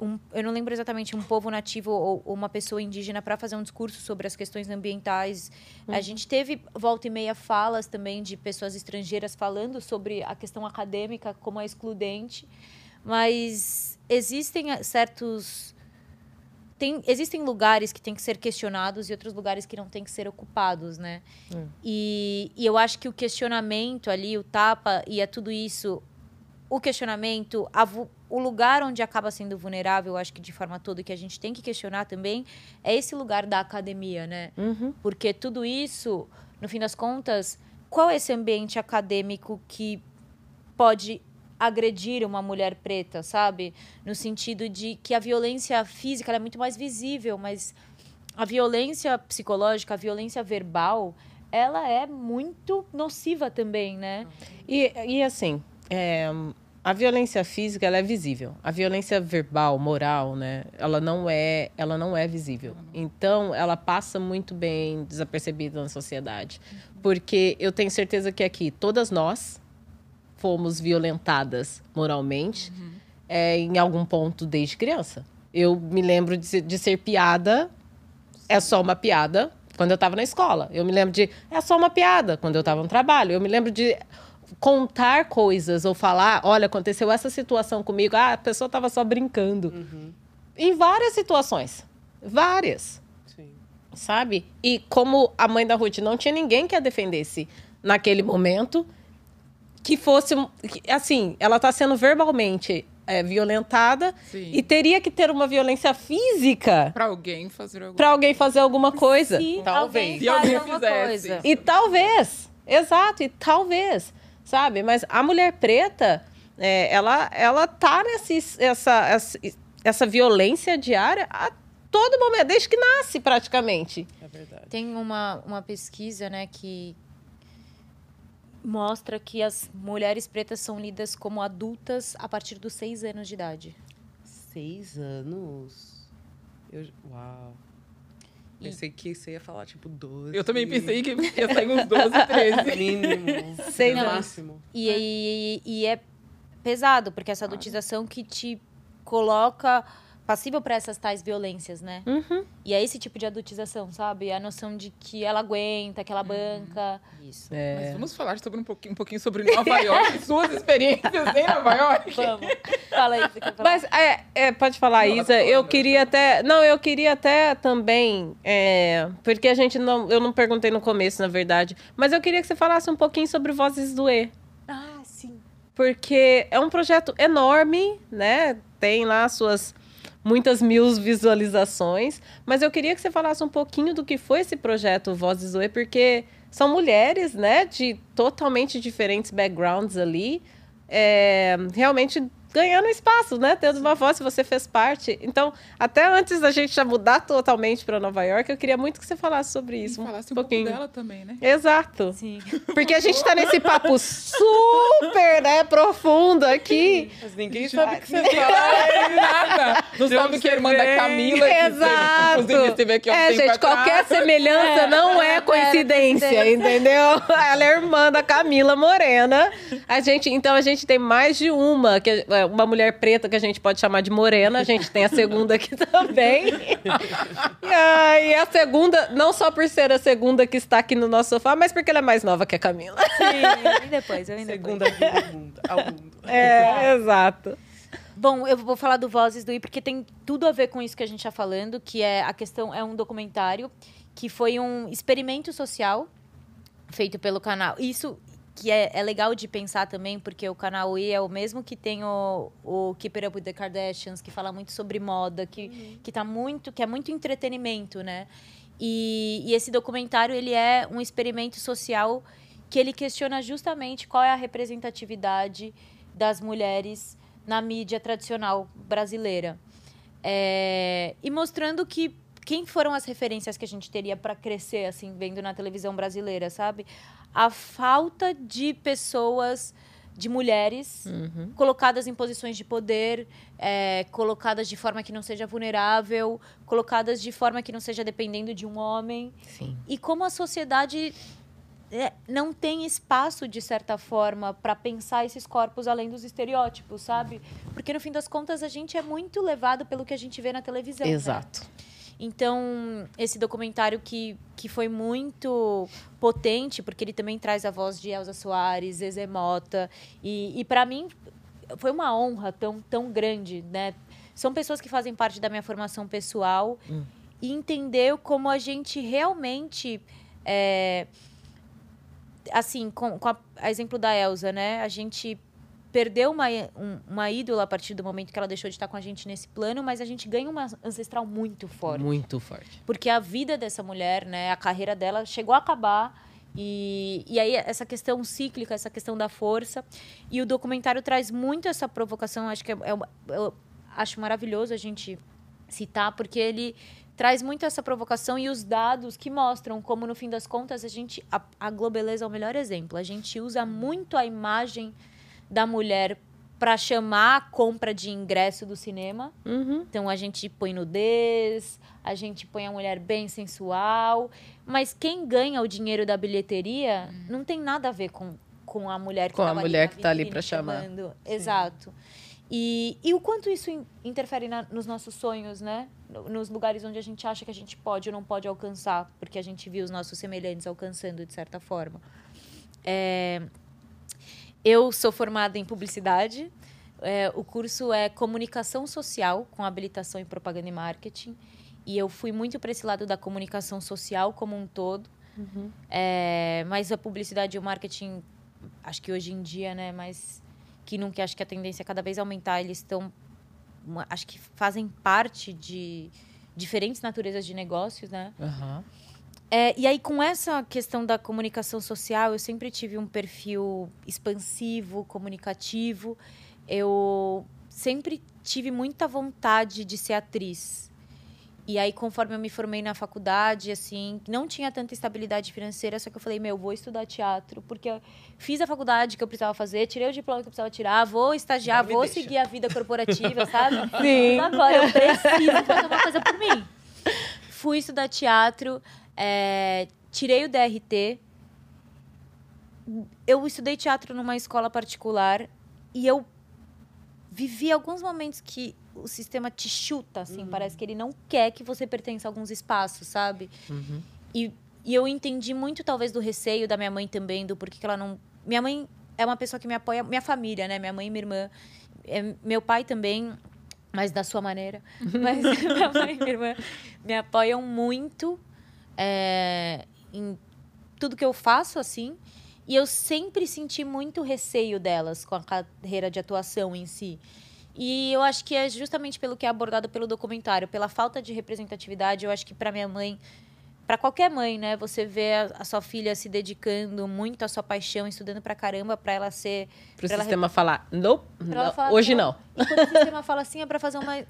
um- eu não lembro exatamente um povo nativo ou, ou uma pessoa indígena para fazer um discurso sobre as questões ambientais. A gente teve volta e meia falas também de pessoas estrangeiras falando sobre a questão acadêmica como a excludente, mas existem eh, certos tem, existem lugares que têm que ser questionados e outros lugares que não têm que ser ocupados, né? E, e eu acho que o questionamento ali, o tapa e é tudo isso, o questionamento, o lugar onde acaba sendo vulnerável, acho que de forma toda que a gente tem que questionar também é esse lugar da academia, né? Uhum. Porque tudo isso, no fim das contas, qual é esse ambiente acadêmico que pode agredir uma mulher preta, sabe? No sentido de que a violência física é muito mais visível, mas a violência psicológica, a violência verbal, ela é muito nociva também, né? E, e assim, é, a violência física ela é visível. A violência verbal, moral, né? Ela não é, ela não é visível. Então, ela passa muito bem desapercebida na sociedade, porque eu tenho certeza que aqui todas nós fomos violentadas moralmente é, em algum ponto desde criança. Eu me lembro de, ser- de ser piada, é só uma piada, quando eu estava na escola. Eu me lembro de, é só uma piada, quando eu estava no trabalho. Eu me lembro de contar coisas ou falar, olha, aconteceu essa situação comigo, ah, a pessoa estava só brincando. Em várias situações. Várias Sim. sabe? E como a mãe da Ruth não tinha ninguém que a defendesse naquele momento, que fosse, assim, ela está sendo verbalmente é, violentada Sim. e teria que ter uma violência física Pra alguém fazer alguma para alguém fazer alguma coisa. Se Talvez. Se alguém alguma fizesse. coisa. E talvez, exato, e talvez, sabe? Mas a mulher preta, é, ela, ela tá nessa essa, essa, essa violência diária a todo momento, desde que nasce praticamente. É verdade. Tem uma, uma pesquisa, né, que mostra que as mulheres pretas são lidas como adultas a partir dos seis anos de idade. Seis anos? Eu... Uau. E- Pensei que você ia falar, tipo, 12. Eu também pensei que ia sair uns 12, 13. *laughs* Mínimo. Seis no anos. máximo. E, e, e é pesado, porque essa adultização que te coloca passível para essas tais violências, né? Uhum. E é esse tipo de adultização, sabe? A noção de que ela aguenta, que ela banca. Isso. Mas vamos falar sobre um pouquinho, um pouquinho sobre *laughs* Nova York, suas experiências em Nova York. Vamos. Fala aí, você quer falar? Mas, é, é, pode falar, Não, Isa. tá Eu queria até. Não, eu queria até também. é, porque a gente não. Eu não perguntei no começo, na verdade. Mas eu queria que você falasse um pouquinho sobre Vozes do E. Ah, sim. Porque é um projeto enorme, né? Tem lá suas muitas mil visualizações. Mas eu queria que você falasse um pouquinho do que foi esse projeto Vozes do E, porque são mulheres, né? De totalmente diferentes backgrounds ali. é, realmente ganhando espaço, né? Tendo uma voz, se você fez parte. Então, até antes da gente já mudar totalmente para Nova York, eu queria muito que você falasse sobre E isso. falasse um um pouco pouquinho. dela também, né? Exato. Sim. Porque a gente tá nesse papo super, né, profundo aqui. Mas ninguém sabe o que você *laughs* fala. nada. Não De sabe que é irmã da. Camila. que Exato. Inclusive, esteve aqui há um É, tempo gente, atrás. qualquer semelhança não é coincidência, entendeu? Ela é irmã da Camila Morena. A gente, então a gente tem mais de uma, que uma mulher preta que a gente pode chamar de Morena. A gente tem a segunda aqui *laughs* também. E, ah, e a segunda, não só por ser a segunda que está aqui no nosso sofá, mas porque ela é mais nova que a Camila. Sim, eu vim depois, eu vim depois. Segunda vida ao mundo. Ao mundo. É, exato. Bom, eu vou falar do Vozes do I porque tem tudo a ver com isso que a gente está falando, que é a questão é um documentário que foi um experimento social feito pelo canal. Isso que é, é legal de pensar também, porque o canal I é o mesmo que tem o, o Keep It Up with the Kardashians, que fala muito sobre moda, que, uhum. que tá muito, que é muito entretenimento, né? E, e esse documentário ele é um experimento social que ele questiona justamente qual é a representatividade das mulheres na mídia tradicional brasileira. É, e mostrando que quem foram as referências que a gente teria para crescer assim vendo na televisão brasileira, sabe? A falta de pessoas de mulheres uhum. colocadas em posições de poder, é, colocadas de forma que não seja vulnerável, colocadas de forma que não seja dependendo de um homem. Sim. E como a sociedade é, não tem espaço, de certa forma, para pensar esses corpos além dos estereótipos, sabe? Porque, no fim das contas, a gente é muito levado pelo que a gente vê na televisão. Né? Exato. Né? Então, esse documentário que, que foi muito potente, porque ele também traz a voz de Elza Soares, Zezé Mota, e, e para mim foi uma honra tão, tão grande, né? São pessoas que fazem parte da minha formação pessoal hum. e entender como a gente realmente... É, assim, com, com a, a, exemplo da Elsa, né? A gente perdeu uma, um, uma ídola a partir do momento que ela deixou de estar com a gente nesse plano, mas a gente ganha uma ancestral muito forte. Muito forte. Porque a vida dessa mulher, né? A carreira dela chegou a acabar. E, e aí, essa questão cíclica, essa questão da força. E o documentário traz muito essa provocação. Acho que é, é eu acho maravilhoso a gente citar, porque ele traz muito essa provocação e os dados que mostram como, no fim das contas, a gente. A, a Globeleza é o melhor exemplo. A gente usa muito a imagem da mulher para chamar a compra de ingresso do cinema. Uhum. Então a gente põe nudez, a gente põe a mulher bem sensual, mas quem ganha o dinheiro da bilheteria uhum. não tem nada a ver com, com a mulher que com a mulher que está ali para chamar. Exato. E, e o quanto isso interfere na, nos nossos sonhos, né? Nos lugares onde a gente acha que a gente pode ou não pode alcançar, porque a gente viu os nossos semelhantes alcançando de certa forma. É, eu sou formada em publicidade. É, o curso é comunicação social com habilitação em propaganda e marketing. E eu fui muito para esse lado da comunicação social como um todo. Uhum. É, mas a publicidade e o marketing, acho que hoje em dia, né, mais que nunca acho que a tendência é cada vez aumentar, eles estão acho que fazem parte de diferentes naturezas de negócios, né? Uhum. É, e aí, com essa questão da comunicação social, eu sempre tive um perfil expansivo, comunicativo. Eu sempre tive muita vontade de ser atriz. E aí, conforme eu me formei na faculdade, assim, não tinha tanta estabilidade financeira, só que eu falei, meu, vou estudar teatro, porque eu fiz a faculdade que eu precisava fazer, tirei o diploma que eu precisava tirar, vou estagiar, vou deixa. seguir a vida corporativa, sabe? *laughs* Sim. Mas agora eu preciso fazer uma coisa por mim. Fui estudar teatro, é, tirei o DRT. Eu estudei teatro numa escola particular e eu vivi alguns momentos que o sistema te chuta, assim, uhum. parece que ele não quer que você pertença a alguns espaços, sabe? Uhum. E, e eu entendi muito, talvez, do receio da minha mãe também, do porquê que ela não. Minha mãe é uma pessoa que me apoia, minha família, né? Minha mãe e minha irmã. É, meu pai também, mas da sua maneira. *laughs* Mas *laughs* minha mãe e minha irmã me apoiam muito é, em tudo que eu faço, assim. E eu sempre senti muito receio delas com a carreira de atuação em si. E eu acho que é justamente pelo que é abordado pelo documentário, pela falta de representatividade. Eu acho que para minha mãe, para qualquer mãe, né, você vê a, a, sua filha se dedicando muito à sua paixão, estudando pra caramba, para ela ser. Para o sistema rep... falar, nope, não, falar, hoje não. não. E quando o sistema fala assim, é para fazer uma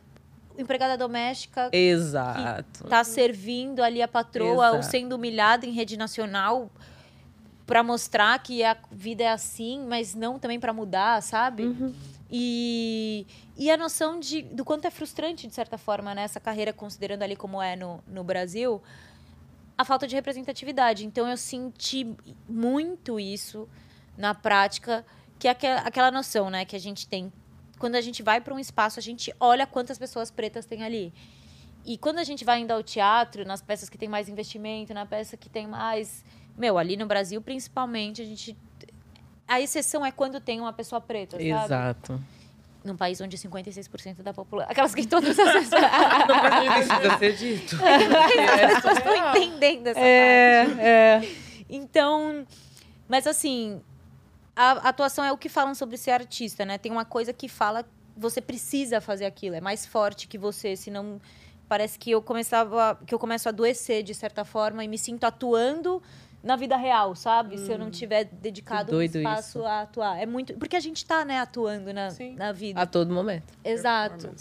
empregada doméstica. Exato. tá servindo ali a patroa Exato. ou sendo humilhada em rede nacional para mostrar que a vida é assim, mas não também para mudar, sabe? Uhum. E, e a noção de, do quanto é frustrante, de certa forma, né, essa carreira, considerando ali como é no, no Brasil, a falta de representatividade. Então, eu senti muito isso na prática, que é aquela, aquela noção né, que a gente tem. Quando a gente vai para um espaço, a gente olha quantas pessoas pretas tem ali. E quando a gente vai indo ao teatro, nas peças que tem mais investimento, na peça que tem mais. Meu, ali no Brasil, principalmente, a gente a exceção é quando tem uma pessoa preta, sabe? Exato. num país onde 56% da população. Aquelas que todas as *laughs* pessoas. Não precisa ser dito. *laughs* as pessoas estão entendendo essa É, parte. é. Então, mas assim, a atuação é o que falam sobre ser artista, né? Tem uma coisa que fala, você precisa fazer aquilo, é mais forte que você, senão parece que eu começava, que eu começo a adoecer de certa forma e me sinto atuando na vida real, sabe? Se eu não tiver dedicado um espaço isso. a atuar. É muito, porque a gente tá, né, atuando na, Sim. na vida. A todo momento. Exato.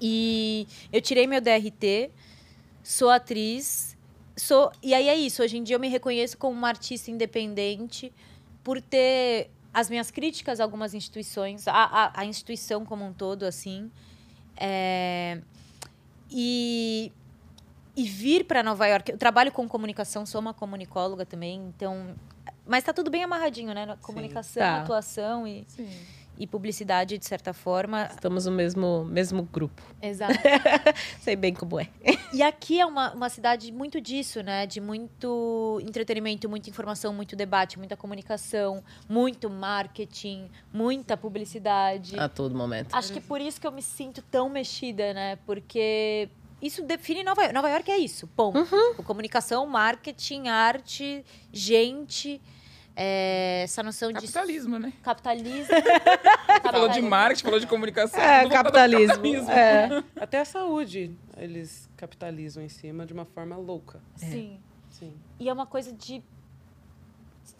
E eu tirei meu DRT, sou atriz, sou e aí é isso. Hoje em dia eu me reconheço como uma artista independente por ter as minhas críticas a algumas instituições, a, a, a instituição como um todo, assim, É, e e vir para Nova York. Eu trabalho com comunicação, sou uma comunicóloga também, então. Mas tá tudo bem amarradinho, né? Na Comunicação, Tá. atuação e, e publicidade, de certa forma. Estamos no mesmo, mesmo grupo. Exato. *laughs* Sei bem como é. E aqui é uma, uma cidade muito disso, né? De muito entretenimento, muita informação, muito debate, muita comunicação, muito marketing, muita publicidade. A todo momento. Acho que por isso que eu me sinto tão mexida, né? Porque isso define Nova York. Nova York é isso, ponto. Uhum. Comunicação, marketing, arte, gente, é, essa noção de Capitalismo, né? capitalismo. *laughs* Falou de marketing, falou de comunicação. É, pro capitalismo. É. *laughs* Até a saúde, eles capitalizam em cima de uma forma louca. Sim. Sim. E é uma coisa de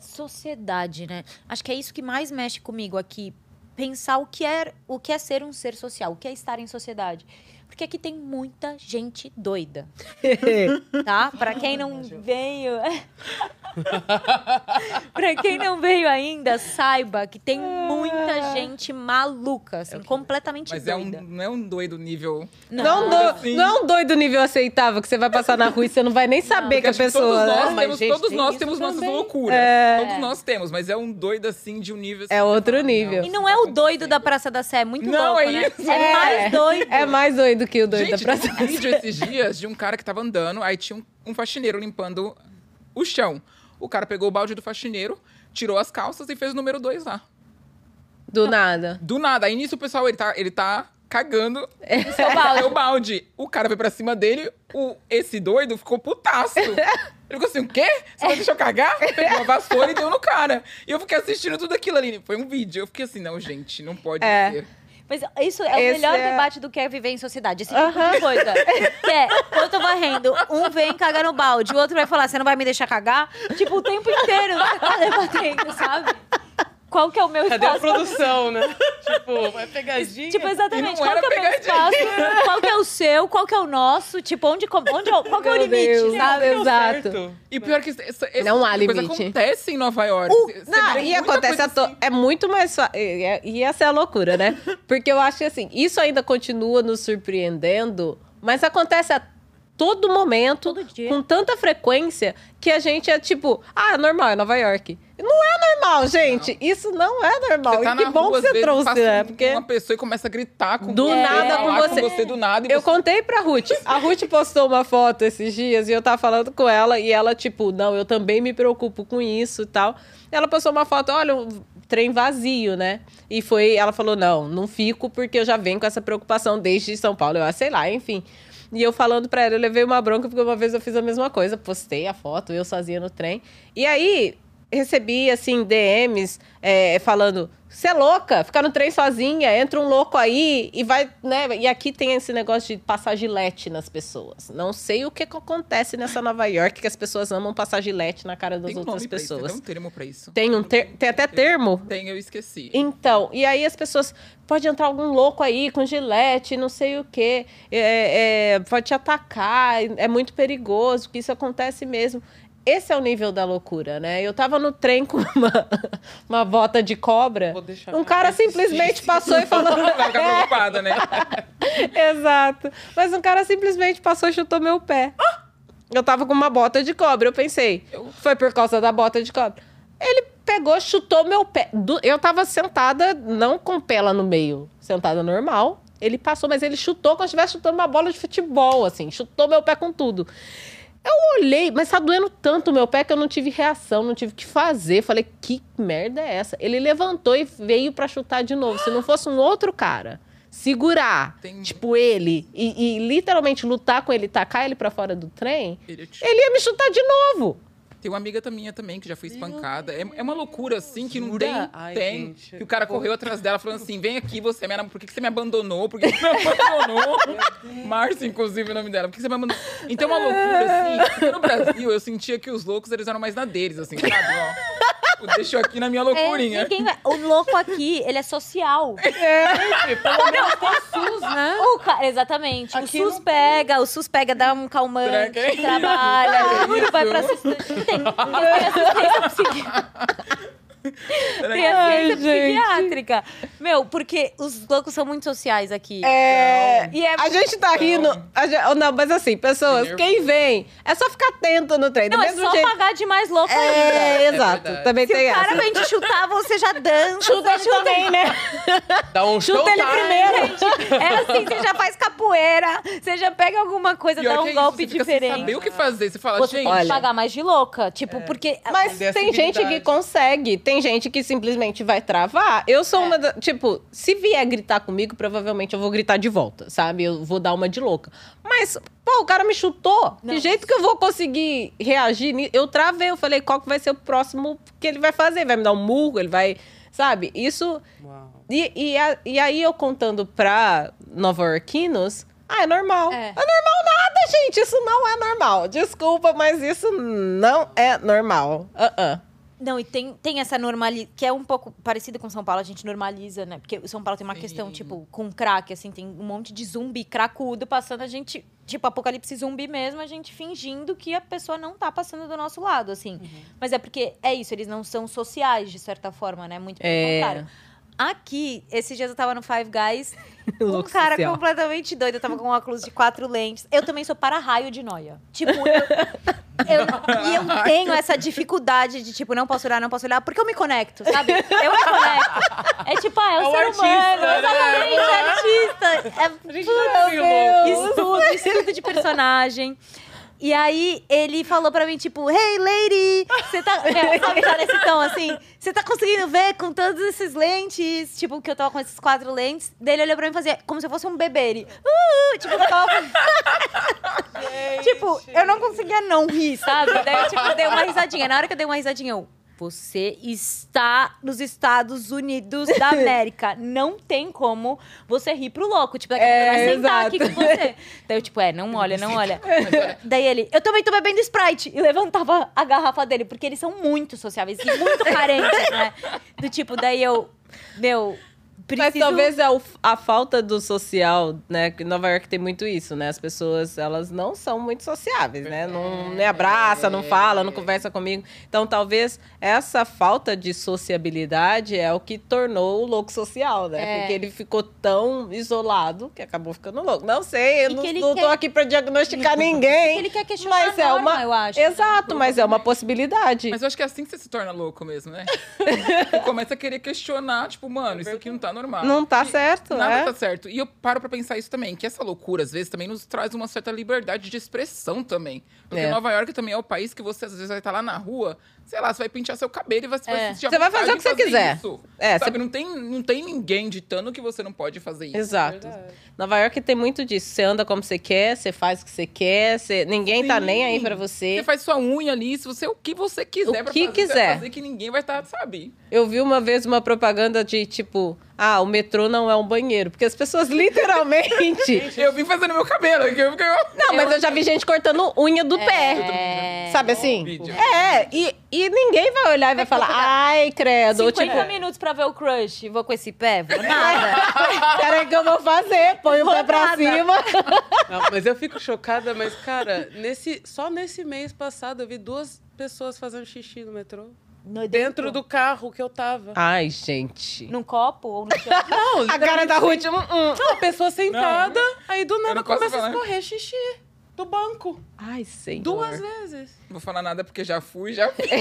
sociedade, né? Acho que é isso que mais mexe comigo aqui. Pensar o que é, o que é ser um ser social, o que é estar em sociedade. Porque aqui tem muita gente doida, *laughs* tá? Pra quem não veio. *laughs* pra quem não veio ainda, saiba que tem muita gente maluca, assim, completamente Mas é um, doida. não é um doido nível. Não, do, assim. não é um doido nível aceitável que você vai passar na rua e você não vai nem saber que a pessoa. todos nós né? Mas, temos, gente, todos tem nós temos nossas também. loucuras. É. Todos nós temos, mas é um doido assim de um nível. É assim, outro você fala, nível. E não é o doido da Praça da Sé, é muito Não, louco, é né? isso. É mais doido. É mais doido que o doido Gente, da praça. um vídeo esses dias de um cara que tava andando, aí tinha um, um faxineiro limpando o chão. O cara pegou o balde do faxineiro, tirou as calças e fez o número 2 lá. Do nada. Do nada. Aí nisso o pessoal, ele tá, ele tá cagando Seu balde. o balde. O cara foi pra cima dele, o, esse doido ficou putaço. Ele ficou assim, o quê? Você vai deixar eu cagar? Pegou a vassoura e deu no cara. E eu fiquei assistindo tudo aquilo ali. Foi um vídeo. Eu fiquei assim, não, gente, não pode É. ser. Mas isso é o Esse melhor é- debate do que é viver em sociedade. Esse tipo de coisa. *laughs* Que é, quando eu tô varrendo, um vem cagar no balde, o outro vai falar, você não vai me deixar cagar? Tipo, o tempo inteiro você tá debatendo, sabe? Qual que é o meu Cadê a espaço? produção, né? *laughs* tipo, é pegadinha. Tipo, exatamente. Qual que é o meu espaço? Qual que é o seu? Qual que é o nosso? Tipo, onde, onde, qual que é o limite, Deus. sabe? Exato. Certo. E pior que essa, essa Não há coisa limite. acontece em Nova York. O- não, e acontece coisa to- assim. é muito mais fa- e e essa é a loucura, né? Porque eu acho que assim, isso ainda continua nos surpreendendo, mas acontece a todo momento, Todo dia. com tanta frequência, que a gente é tipo, ah, normal, é Nova York. Não é normal, gente. Isso não é normal. Você tá e que na bom rua, que você trouxe, passa né? Porque uma pessoa e começa a gritar com Do você, nada com falar você. do nada. E Eu você... contei pra Ruth. A Ruth postou uma foto esses dias e eu tava falando com ela e ela, tipo, não, eu também me preocupo com isso e tal. Ela postou uma foto, olha, um trem vazio, né? E foi, ela falou, não, não fico porque eu já venho com essa preocupação desde São Paulo. Eu, ah, sei lá, enfim. E eu falando pra ela, eu levei uma bronca porque uma vez eu fiz a mesma coisa, postei a foto, eu sozinha no trem. E aí, recebi, assim, DMs é, falando: você é louca, ficar no trem sozinha, entra um louco aí e vai, né? E aqui tem esse negócio de passar gilete nas pessoas. Não sei o que, acontece nessa Nova York que as pessoas amam passar gilete na cara das Tem outras pra isso, pessoas. tem um termo pra isso. Tem, um ter- tem até termo? Tem, eu esqueci. Então, e aí as pessoas. Pode entrar algum louco aí com gilete, não sei o quê, é, é, pode te atacar, é muito perigoso, que isso acontece mesmo. Esse é o nível da loucura, né? Eu tava no trem com uma, *laughs* uma bota de cobra. Um cara simplesmente passou e falou. Vai ficar *laughs* preocupada, né? *laughs* Exato. Mas um cara simplesmente passou e chutou meu pé. Eu tava com uma bota de cobra. Eu pensei, foi por causa da bota de cobra. Ele pegou, chutou meu pé. Eu tava sentada, não com lá no meio, sentada normal. Ele passou, mas ele chutou como se estivesse chutando uma bola de futebol, assim. Chutou meu pé com tudo. Eu olhei, mas tá doendo tanto o meu pé que eu não tive reação, não tive o que fazer. Falei, que merda é essa? Ele levantou e veio pra chutar de novo. Se não fosse um outro cara segurar, Tem- tipo ele, e, e literalmente lutar com ele, tacar ele pra fora do trem, Ele te- ele ia me chutar de novo. Tem uma amiga minha também que já foi espancada. É, é uma loucura, assim, que não tem. Ai, tem. gente. Que o cara correu atrás dela falando assim: vem aqui, você é minha namorada. Por que, que você me abandonou? Por que, que você me *laughs* abandonou? Márcia, inclusive, é o nome dela. Por que você me abandonou? Então, é uma loucura, assim. Porque no Brasil, eu sentia que os loucos eles eram mais na deles, assim, sabe? Ó. *laughs* Deixa eu aqui na minha É, loucurinha. ninguém vai- O louco aqui, ele é social. Pelo menos tem SUS, né? O ca- Exatamente. Aqui o SUS não pega, o SUS pega, dá um calmante, trabalha, É vai pra assistência. Tem, tem assistência psiquiátrica. Tem Ai, assistência gente. psiquiátrica. Meu, porque os loucos são muito sociais aqui. É, E é a gente tá rindo. a gente- não, mas assim, pessoas, Que quem vem, é só ficar atento no trem. Do Não, é só jeito. pagar de mais louco ainda. É, exato. verdade. Também Se tem o cara essa. vem te chutar, você já dança. Chuta ele também, né? *laughs* Dá um Chuta ele showtime. primeiro. É assim, você já faz capoeira, você já pega alguma coisa, Pior dá que é um isso, golpe você diferente. saber o que fazer. Você fala, Você gente. pode olha- pagar mais de louca. Tipo, porque. Mas a tem gente que consegue, tem gente que simplesmente vai travar. Eu sou uma da, tipo, se vier gritar comigo, provavelmente eu vou gritar de volta, sabe? Eu vou dar uma de louca. Mas, pô, o cara me chutou. Não. Que jeito que eu vou conseguir reagir? Eu travei, eu falei, qual que vai ser o próximo que ele vai fazer? Vai me dar um murro, ele vai, sabe? Isso Uau. e, e, a- e aí eu contando pra nova-iorquinos, ah, é normal. É. É. normal nada, gente. Isso não é normal. Desculpa, mas isso não é normal. Ah. Não, e tem, tem essa normalização, que é um pouco parecido com São Paulo, a gente normaliza, né? Porque o São Paulo tem uma Sim. questão, tipo, com crack, assim, tem um monte de zumbi cracudo passando, a gente, tipo, apocalipse zumbi mesmo, a gente fingindo que a pessoa não tá passando do nosso lado, assim. Mas é porque é isso, eles não são sociais, de certa forma, né? Muito pelo É. contrário. Aqui, esses dias eu tava no Five Guys, *laughs* um cara social. completamente doido. Eu tava com um óculos de quatro lentes. Eu também sou para-raio de noia. Tipo, eu, *laughs* eu- e eu tenho essa dificuldade de, tipo, não posso olhar, não posso olhar, porque eu me conecto, sabe? Eu me conecto. É tipo, ah, é o É ser artista, humano, né? exatamente, *laughs* artista. É, A gente já viu louco. estudo, estudo de personagem. E aí ele falou pra mim, tipo, hey, lady! Você tá. Meu, *laughs* sabe, tá nesse tom assim? Você tá conseguindo ver com todos esses lentes? Tipo, que eu tava com esses quatro lentes. Daí ele olhou pra mim e fazia como se eu fosse um bebê. Ele. Uh, tipo, eu tava. *laughs* tipo, eu não conseguia não rir, sabe? Daí eu, tipo, dei uma risadinha. Na hora que eu dei uma risadinha, eu. Você está nos Estados Unidos da *laughs* América. Não tem como você rir pro louco. Tipo, daqui a pouco É, vai sentar aqui com você. Daí eu, tipo, é, não olha, não olha. *laughs* Daí ele, eu também tô bebendo Sprite. E levantava a garrafa dele, porque eles são muito sociáveis e muito *laughs* carentes, né? Do tipo, daí eu, meu, preciso... Mas talvez é o- a falta do social, né? Que Nova York tem muito isso, né? As pessoas, elas não são muito sociáveis, né? Não me abraça, não fala, não conversa comigo. Então, talvez essa falta de sociabilidade é o que tornou o louco social, né? É. Porque ele ficou tão isolado que acabou ficando louco. Não sei, eu E não, não tô quer- aqui pra diagnosticar *laughs* ninguém. Ele quer questionar Mas a é norma, uma. eu acho. Exato, mas é uma possibilidade. Mas eu acho que é assim que você se torna louco mesmo, né? *laughs* Você começa a querer questionar, tipo, mano, isso aqui não tá normal. Não tá E certo, Nada é? tá certo. E eu paro pra pensar isso também, que essa loucura, às vezes, também nos traz uma certa liberdade de expressão também. Porque É. Nova York também é o país que você, às vezes, vai estar lá na rua, sei lá, você vai pentear seu cabelo e você É. vai sentir Você vai fazer o que você quiser. Isso. É, Sabe, você- não, tem, não tem ninguém ditando que você não pode fazer isso. Exato. Verdade. Nova York tem muito disso. Você anda como você quer, você faz o que você quer, você- ninguém tá Sim. nem aí pra você. Você faz sua unha ali, se você o que você quiser O pra que fazer, você vai quiser. fazer que ninguém vai estar, sabe? Eu vi uma vez uma propaganda de tipo, ah, o metrô não é um banheiro. Porque as pessoas *laughs* literalmente. *laughs* Eu vim fazendo meu cabelo. Eu, não, mas eu já vi gente cortando unha do pé. É... Sabe assim? É, e, e ninguém vai olhar e vai falar, ai, credo. Ou 50 tipo, minutos pra ver o crush. Vou com esse pé? Vou nada. *laughs* peraí que eu vou fazer. Põe o pé pra cima. *laughs* Não, mas eu fico chocada, mas, cara, nesse, só nesse mês passado eu vi duas pessoas fazendo xixi no metrô. No Dentro do carro que eu tava. Ai, gente. Num copo ou no chão? *laughs* Não, A cara da Ruth. hum, hum. a pessoa sentada, aí do nada não começa a escorrer xixi do banco. Ai, senhor. Duas vezes. Não vou falar nada porque já fui, já fui. *laughs*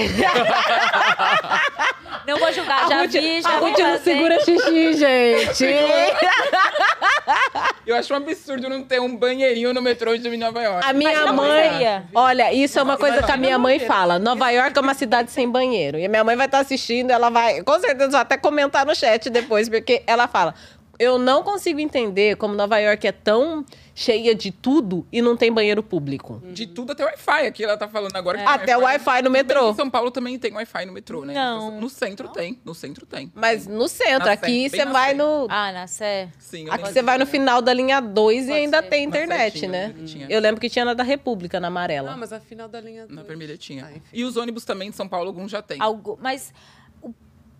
Não vou julgar, já Ruth, vi, já a vi Ruth não fazer. segura xixi, gente. *laughs* Eu acho um absurdo não ter um banheirinho no metrô de Nova York. A minha não mãe. Olha, isso é uma coisa que a minha mãe fala. Nova York é uma cidade sem banheiro. E a minha mãe vai estar assistindo, ela vai, com certeza, vai até comentar no chat depois, porque ela fala. Eu não consigo entender como Nova York é tão cheia de tudo e não tem banheiro público. De tudo até Wi-Fi. Aqui ela tá falando agora. que tem Até o Wi-Fi no metrô. que São Paulo também tem Wi-Fi no metrô, né? Não. No centro tem. No centro tem. Mas no centro, Na aqui você na vai Sé. no. Ah, na Sé. Sim, eu Aqui você vai no final da linha 2 e ainda ser. tem Na internet, tinha, né? Tinha. Eu lembro que tinha na da República, na amarela. Não, mas a final da linha. Na dois- vermelha tinha. Ah, e os ônibus também de São Paulo, alguns já tem. Algo, mas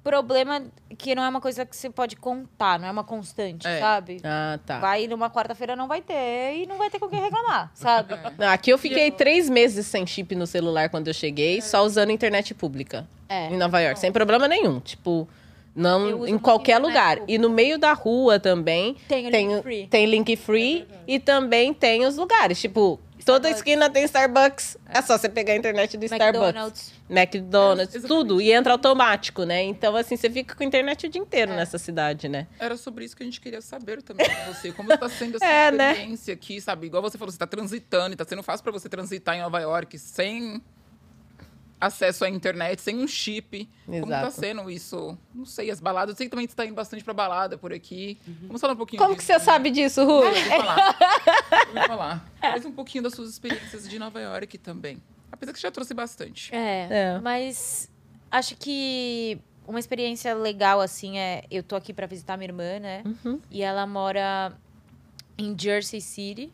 problema é que não é uma coisa que você pode contar, não é uma constante, É. sabe? Ah, tá. Vai numa quarta-feira não vai ter e não vai ter com quem reclamar, sabe? Não, aqui eu fiquei três meses sem chip no celular quando eu cheguei, só usando internet pública. É. Em Nova York, sem problema nenhum. Tipo, não em qualquer lugar. pública. E no meio da rua também Tem tem, link free. tem link free e também tem os lugares. Tipo, toda esquina tem Starbucks. É só você pegar a internet do Starbucks. McDonald's. McDonald's, É, tudo. E entra automático, né? Então, assim, você fica com a internet o dia inteiro É. nessa cidade, né? Era sobre isso que a gente queria saber também com você. Como tá sendo essa *laughs* É, né? experiência aqui, sabe? Igual você falou, você tá transitando e tá sendo fácil pra você transitar em Nova York sem acesso à internet, sem um chip. Como tá Exato. sendo isso? Não sei, as baladas. Eu sei que também você tá indo bastante pra balada por aqui. Vamos falar um pouquinho Como que disso você também. sabe disso, Rui? Vou falar. *laughs* Vou falar. Faz um pouquinho das suas experiências de Nova York também. Apesar que você já trouxe bastante. É, É. mas acho que uma experiência legal, assim, é... Eu tô aqui pra visitar minha irmã, né? Uhum. E ela mora em Jersey City.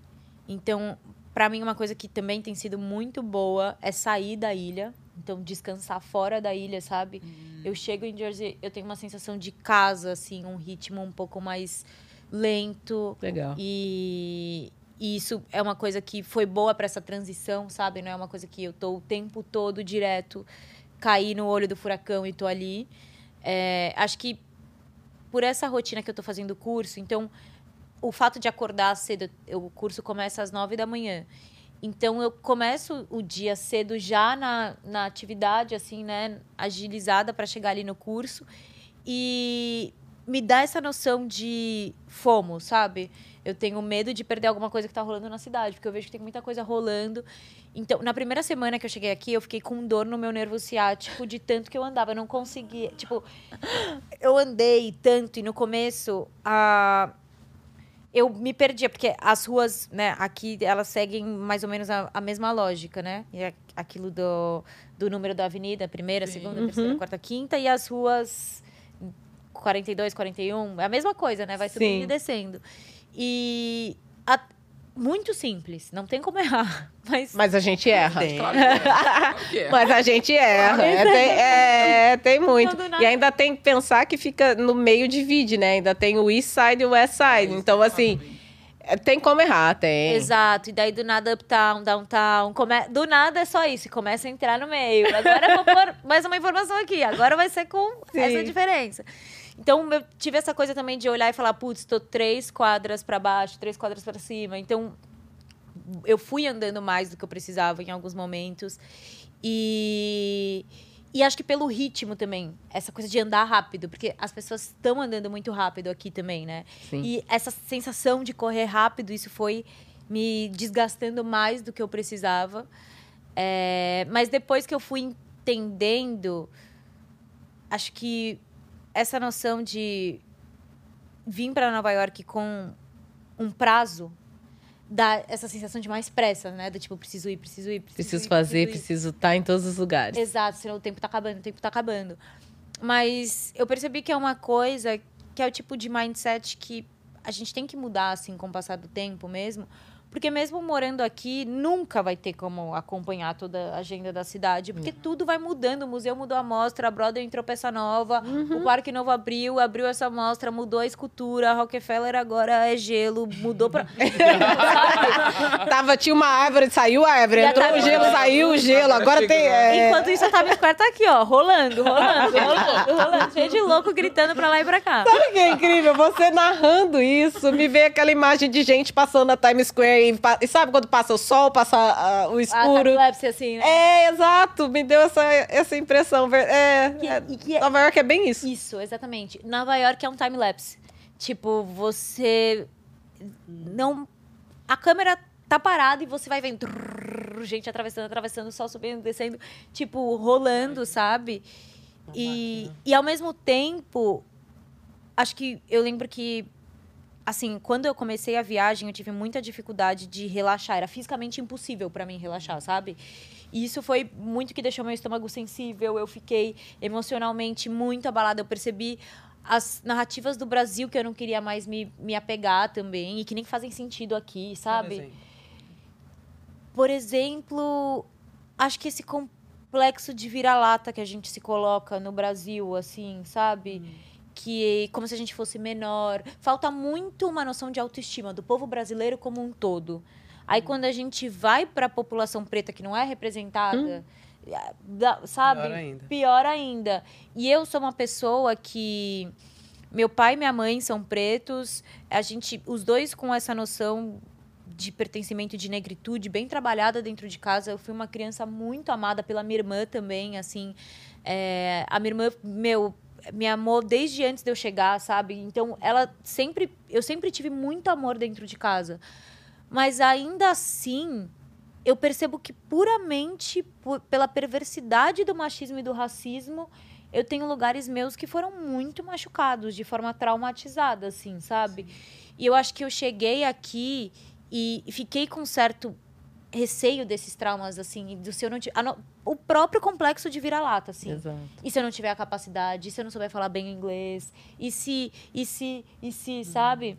Então, pra mim, uma coisa que também tem sido muito boa é sair da ilha. Então, descansar fora da ilha, sabe? Eu chego em Jersey, eu tenho uma sensação de casa, assim, um ritmo um pouco mais lento. Legal. E, e isso é uma coisa que foi boa para essa transição, sabe? Não é uma coisa que eu tô o tempo todo direto, caí no olho do furacão e tô ali. É, acho que por essa rotina que eu tô fazendo o curso, então o fato de acordar cedo, eu- o curso começa às nove da manhã. Então eu começo o dia cedo já na, na atividade, assim, né, agilizada para chegar ali no curso. E me dá essa noção de fomo, sabe? Eu tenho medo de perder alguma coisa que tá rolando na cidade, porque eu vejo que tem muita coisa rolando. Então, na primeira semana que eu cheguei aqui, eu fiquei com dor no meu nervo ciático de tanto que eu andava. Eu não conseguia. Tipo, eu andei tanto e no começo a. Eu me perdia, porque as ruas, né, aqui elas seguem mais ou menos a, a mesma lógica, né? E é aquilo do, do número da avenida, primeira, Sim. segunda, terceira, quarta, quinta, e as ruas 42, 41, é a mesma coisa, né? Vai subindo Sim. e descendo. E a- muito simples, não tem como errar. *laughs* Mas, Mas a gente erra. Claro que é. Claro que é. Mas a gente erra. É, tem, é, tem muito. E ainda tem que pensar que fica no meio divide, né? Ainda tem o East Side e o West Side. Então, assim, é, tem como errar, tem. Exato, e daí do nada uptown, downtown, come... do nada é só isso, começa a entrar no meio. Agora eu vou pôr mais uma informação aqui, agora vai ser com Sim. essa diferença. Então eu tive essa coisa também de olhar e falar, putz, tô três quadras para baixo, três quadras para cima. Então eu fui andando mais do que eu precisava em alguns momentos. E e acho que pelo ritmo também, essa coisa de andar rápido, porque as pessoas estão andando muito rápido aqui também, né? Sim. E essa sensação de correr rápido, isso foi me desgastando mais do que eu precisava. É, mas depois que eu fui entendendo, acho que essa noção de vir para Nova York com um prazo dá essa sensação de mais pressa, né? Do tipo, preciso ir, preciso ir, preciso, Preciso ir, fazer, preciso estar em todos os lugares. Exato, senão o tempo tá acabando, o tempo tá acabando. Mas eu percebi que é uma coisa que é o tipo de mindset que a gente tem que mudar, assim, com o passar do tempo mesmo. Porque mesmo morando aqui, nunca vai ter como acompanhar toda a agenda da cidade. Porque tudo vai mudando. O museu mudou a mostra, a Broadway entrou peça nova, o Parque Novo abriu, abriu essa mostra, mudou a escultura, a Rockefeller agora é gelo, mudou pra... Sabe? *laughs* Tava, tinha uma árvore, saiu a árvore, E entrou agora- o gelo, saiu o gelo. Agora tem. é, Enquanto isso, a Times Square tá aqui, ó, rolando, rolando, *laughs* rolando, rolando. Cheio de louco gritando pra lá e pra cá. Sabe o que é incrível? Você narrando isso, me vê aquela imagem de gente passando na Times Square e, e sabe quando passa o sol, passa ah, o A escuro? epilepsia, assim, né? É, exato, me deu essa, essa impressão. É, Que- é, que é- Nova York é bem isso. Isso, exatamente. Nova York é um time-lapse. Tipo, você não a câmera tá parada e você vai vendo trrr, gente atravessando, atravessando, só subindo, descendo, tipo, rolando, sabe? E, e ao mesmo tempo, acho que eu lembro que assim, quando eu comecei a viagem, eu tive muita dificuldade de relaxar. Era fisicamente impossível para mim relaxar, sabe? E isso foi muito que deixou meu estômago sensível. Eu fiquei emocionalmente muito abalada. Eu percebi as narrativas do Brasil que eu não queria mais me, me apegar também e que nem fazem sentido aqui, sabe? Por exemplo, acho que esse complexo de vira-lata que a gente se coloca no Brasil, assim, sabe? Hum que como se a gente fosse menor. Falta muito uma noção de autoestima do povo brasileiro como um todo. Aí hum. quando a gente vai para a população preta que não é representada, hum. sabe? Pior ainda. Pior ainda. E eu sou uma pessoa que meu pai e minha mãe são pretos, a gente os dois com essa noção de pertencimento de negritude bem trabalhada dentro de casa. Eu fui uma criança muito amada pela minha irmã também, assim. É, a minha irmã, meu, me amou desde antes de eu chegar, sabe? Então, ela sempre. Eu sempre tive muito amor dentro de casa. Mas ainda assim, eu percebo que puramente por, pela perversidade do machismo e do racismo, eu tenho lugares meus que foram muito machucados, de forma traumatizada, assim, sabe? E eu acho que eu cheguei aqui e fiquei com certo receio desses traumas, assim, do se eu não no, o próprio complexo de vira-lata, assim. Exato. E se eu não tiver a capacidade, e se eu não souber falar bem inglês, e se, e se, e se, uhum. sabe?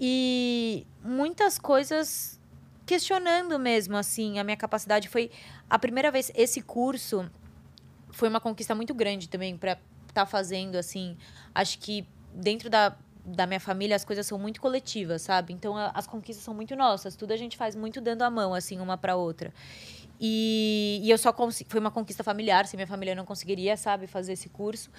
E muitas coisas questionando mesmo, assim, a minha capacidade. Foi a primeira vez, esse curso foi uma conquista muito grande também para estar tá fazendo, assim. Acho que dentro da da minha família, as coisas são muito coletivas, sabe? Então a, as conquistas são muito nossas. Tudo a gente faz muito dando a mão, assim, uma para outra. E, e eu só consegui. Foi uma conquista familiar, se minha família não conseguiria, sabe, fazer esse curso.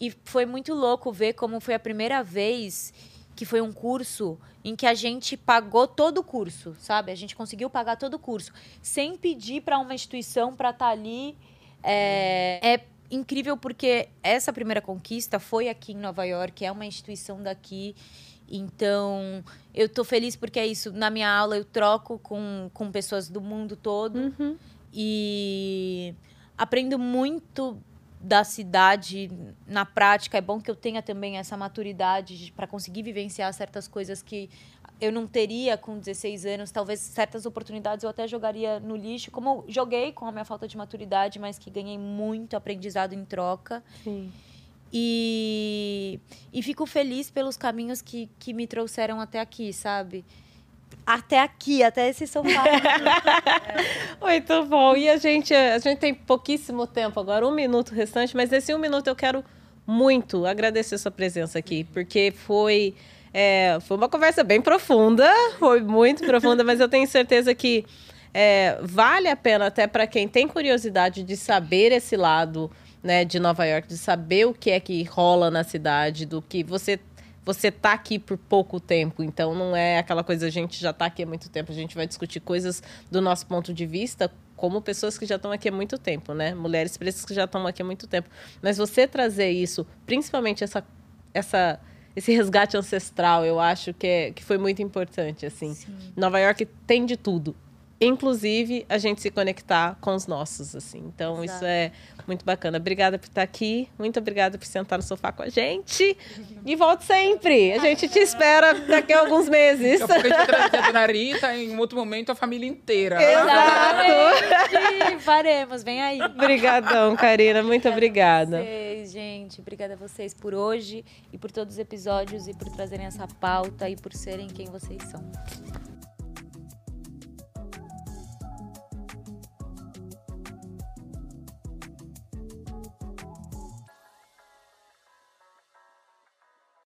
E foi muito louco ver como foi a primeira vez que foi um curso em que a gente pagou todo o curso, sabe? A gente conseguiu pagar todo o curso, sem pedir para uma instituição para estar tá ali. É, é incrível porque essa primeira conquista foi aqui em Nova York, é uma instituição daqui. Então, eu tô feliz porque é isso. Na minha aula, eu troco com, com pessoas do mundo todo. Uhum. E aprendo muito da cidade na prática. É bom que eu tenha também essa maturidade para conseguir vivenciar certas coisas que eu não teria com 16 anos. Talvez certas oportunidades eu até jogaria no lixo, como joguei com a minha falta de maturidade, mas que ganhei muito aprendizado em troca. Sim. E, e fico feliz pelos caminhos que, que me trouxeram até aqui, sabe? Até aqui, até esse sofá. *laughs* Muito bom. E a gente, a gente tem pouquíssimo tempo agora, um minuto restante, mas nesse um minuto eu quero muito agradecer sua presença aqui, porque foi é, foi uma conversa bem profunda, foi muito profunda, mas eu tenho certeza que é, vale a pena até para quem tem curiosidade de saber esse lado né, de Nova York, de saber o que é que rola na cidade, do que você você tá aqui por pouco tempo, então não é aquela coisa a gente já está aqui há muito tempo, a gente vai discutir coisas do nosso ponto de vista como pessoas que já estão aqui há muito tempo, né? Mulheres pretas que já estão aqui há muito tempo. Mas você trazer isso, principalmente essa essa esse resgate ancestral, eu acho que, é, que foi muito importante, assim. Sim. Nova York tem de tudo. Inclusive, a gente se conectar com os nossos, assim. Então, Exato. isso é muito bacana. Obrigada por estar aqui. Muito obrigada por sentar no sofá com a gente. E volte sempre. A gente te espera daqui a alguns meses. Daqui a pouco a gente trazer a Dona Rita, em outro momento, a família inteira. Exato. Faremos. Vem aí. Obrigadão, Karina. Muito obrigada. Vocês, gente. Obrigada a vocês por hoje e por todos os episódios e por trazerem essa pauta e por serem quem vocês são.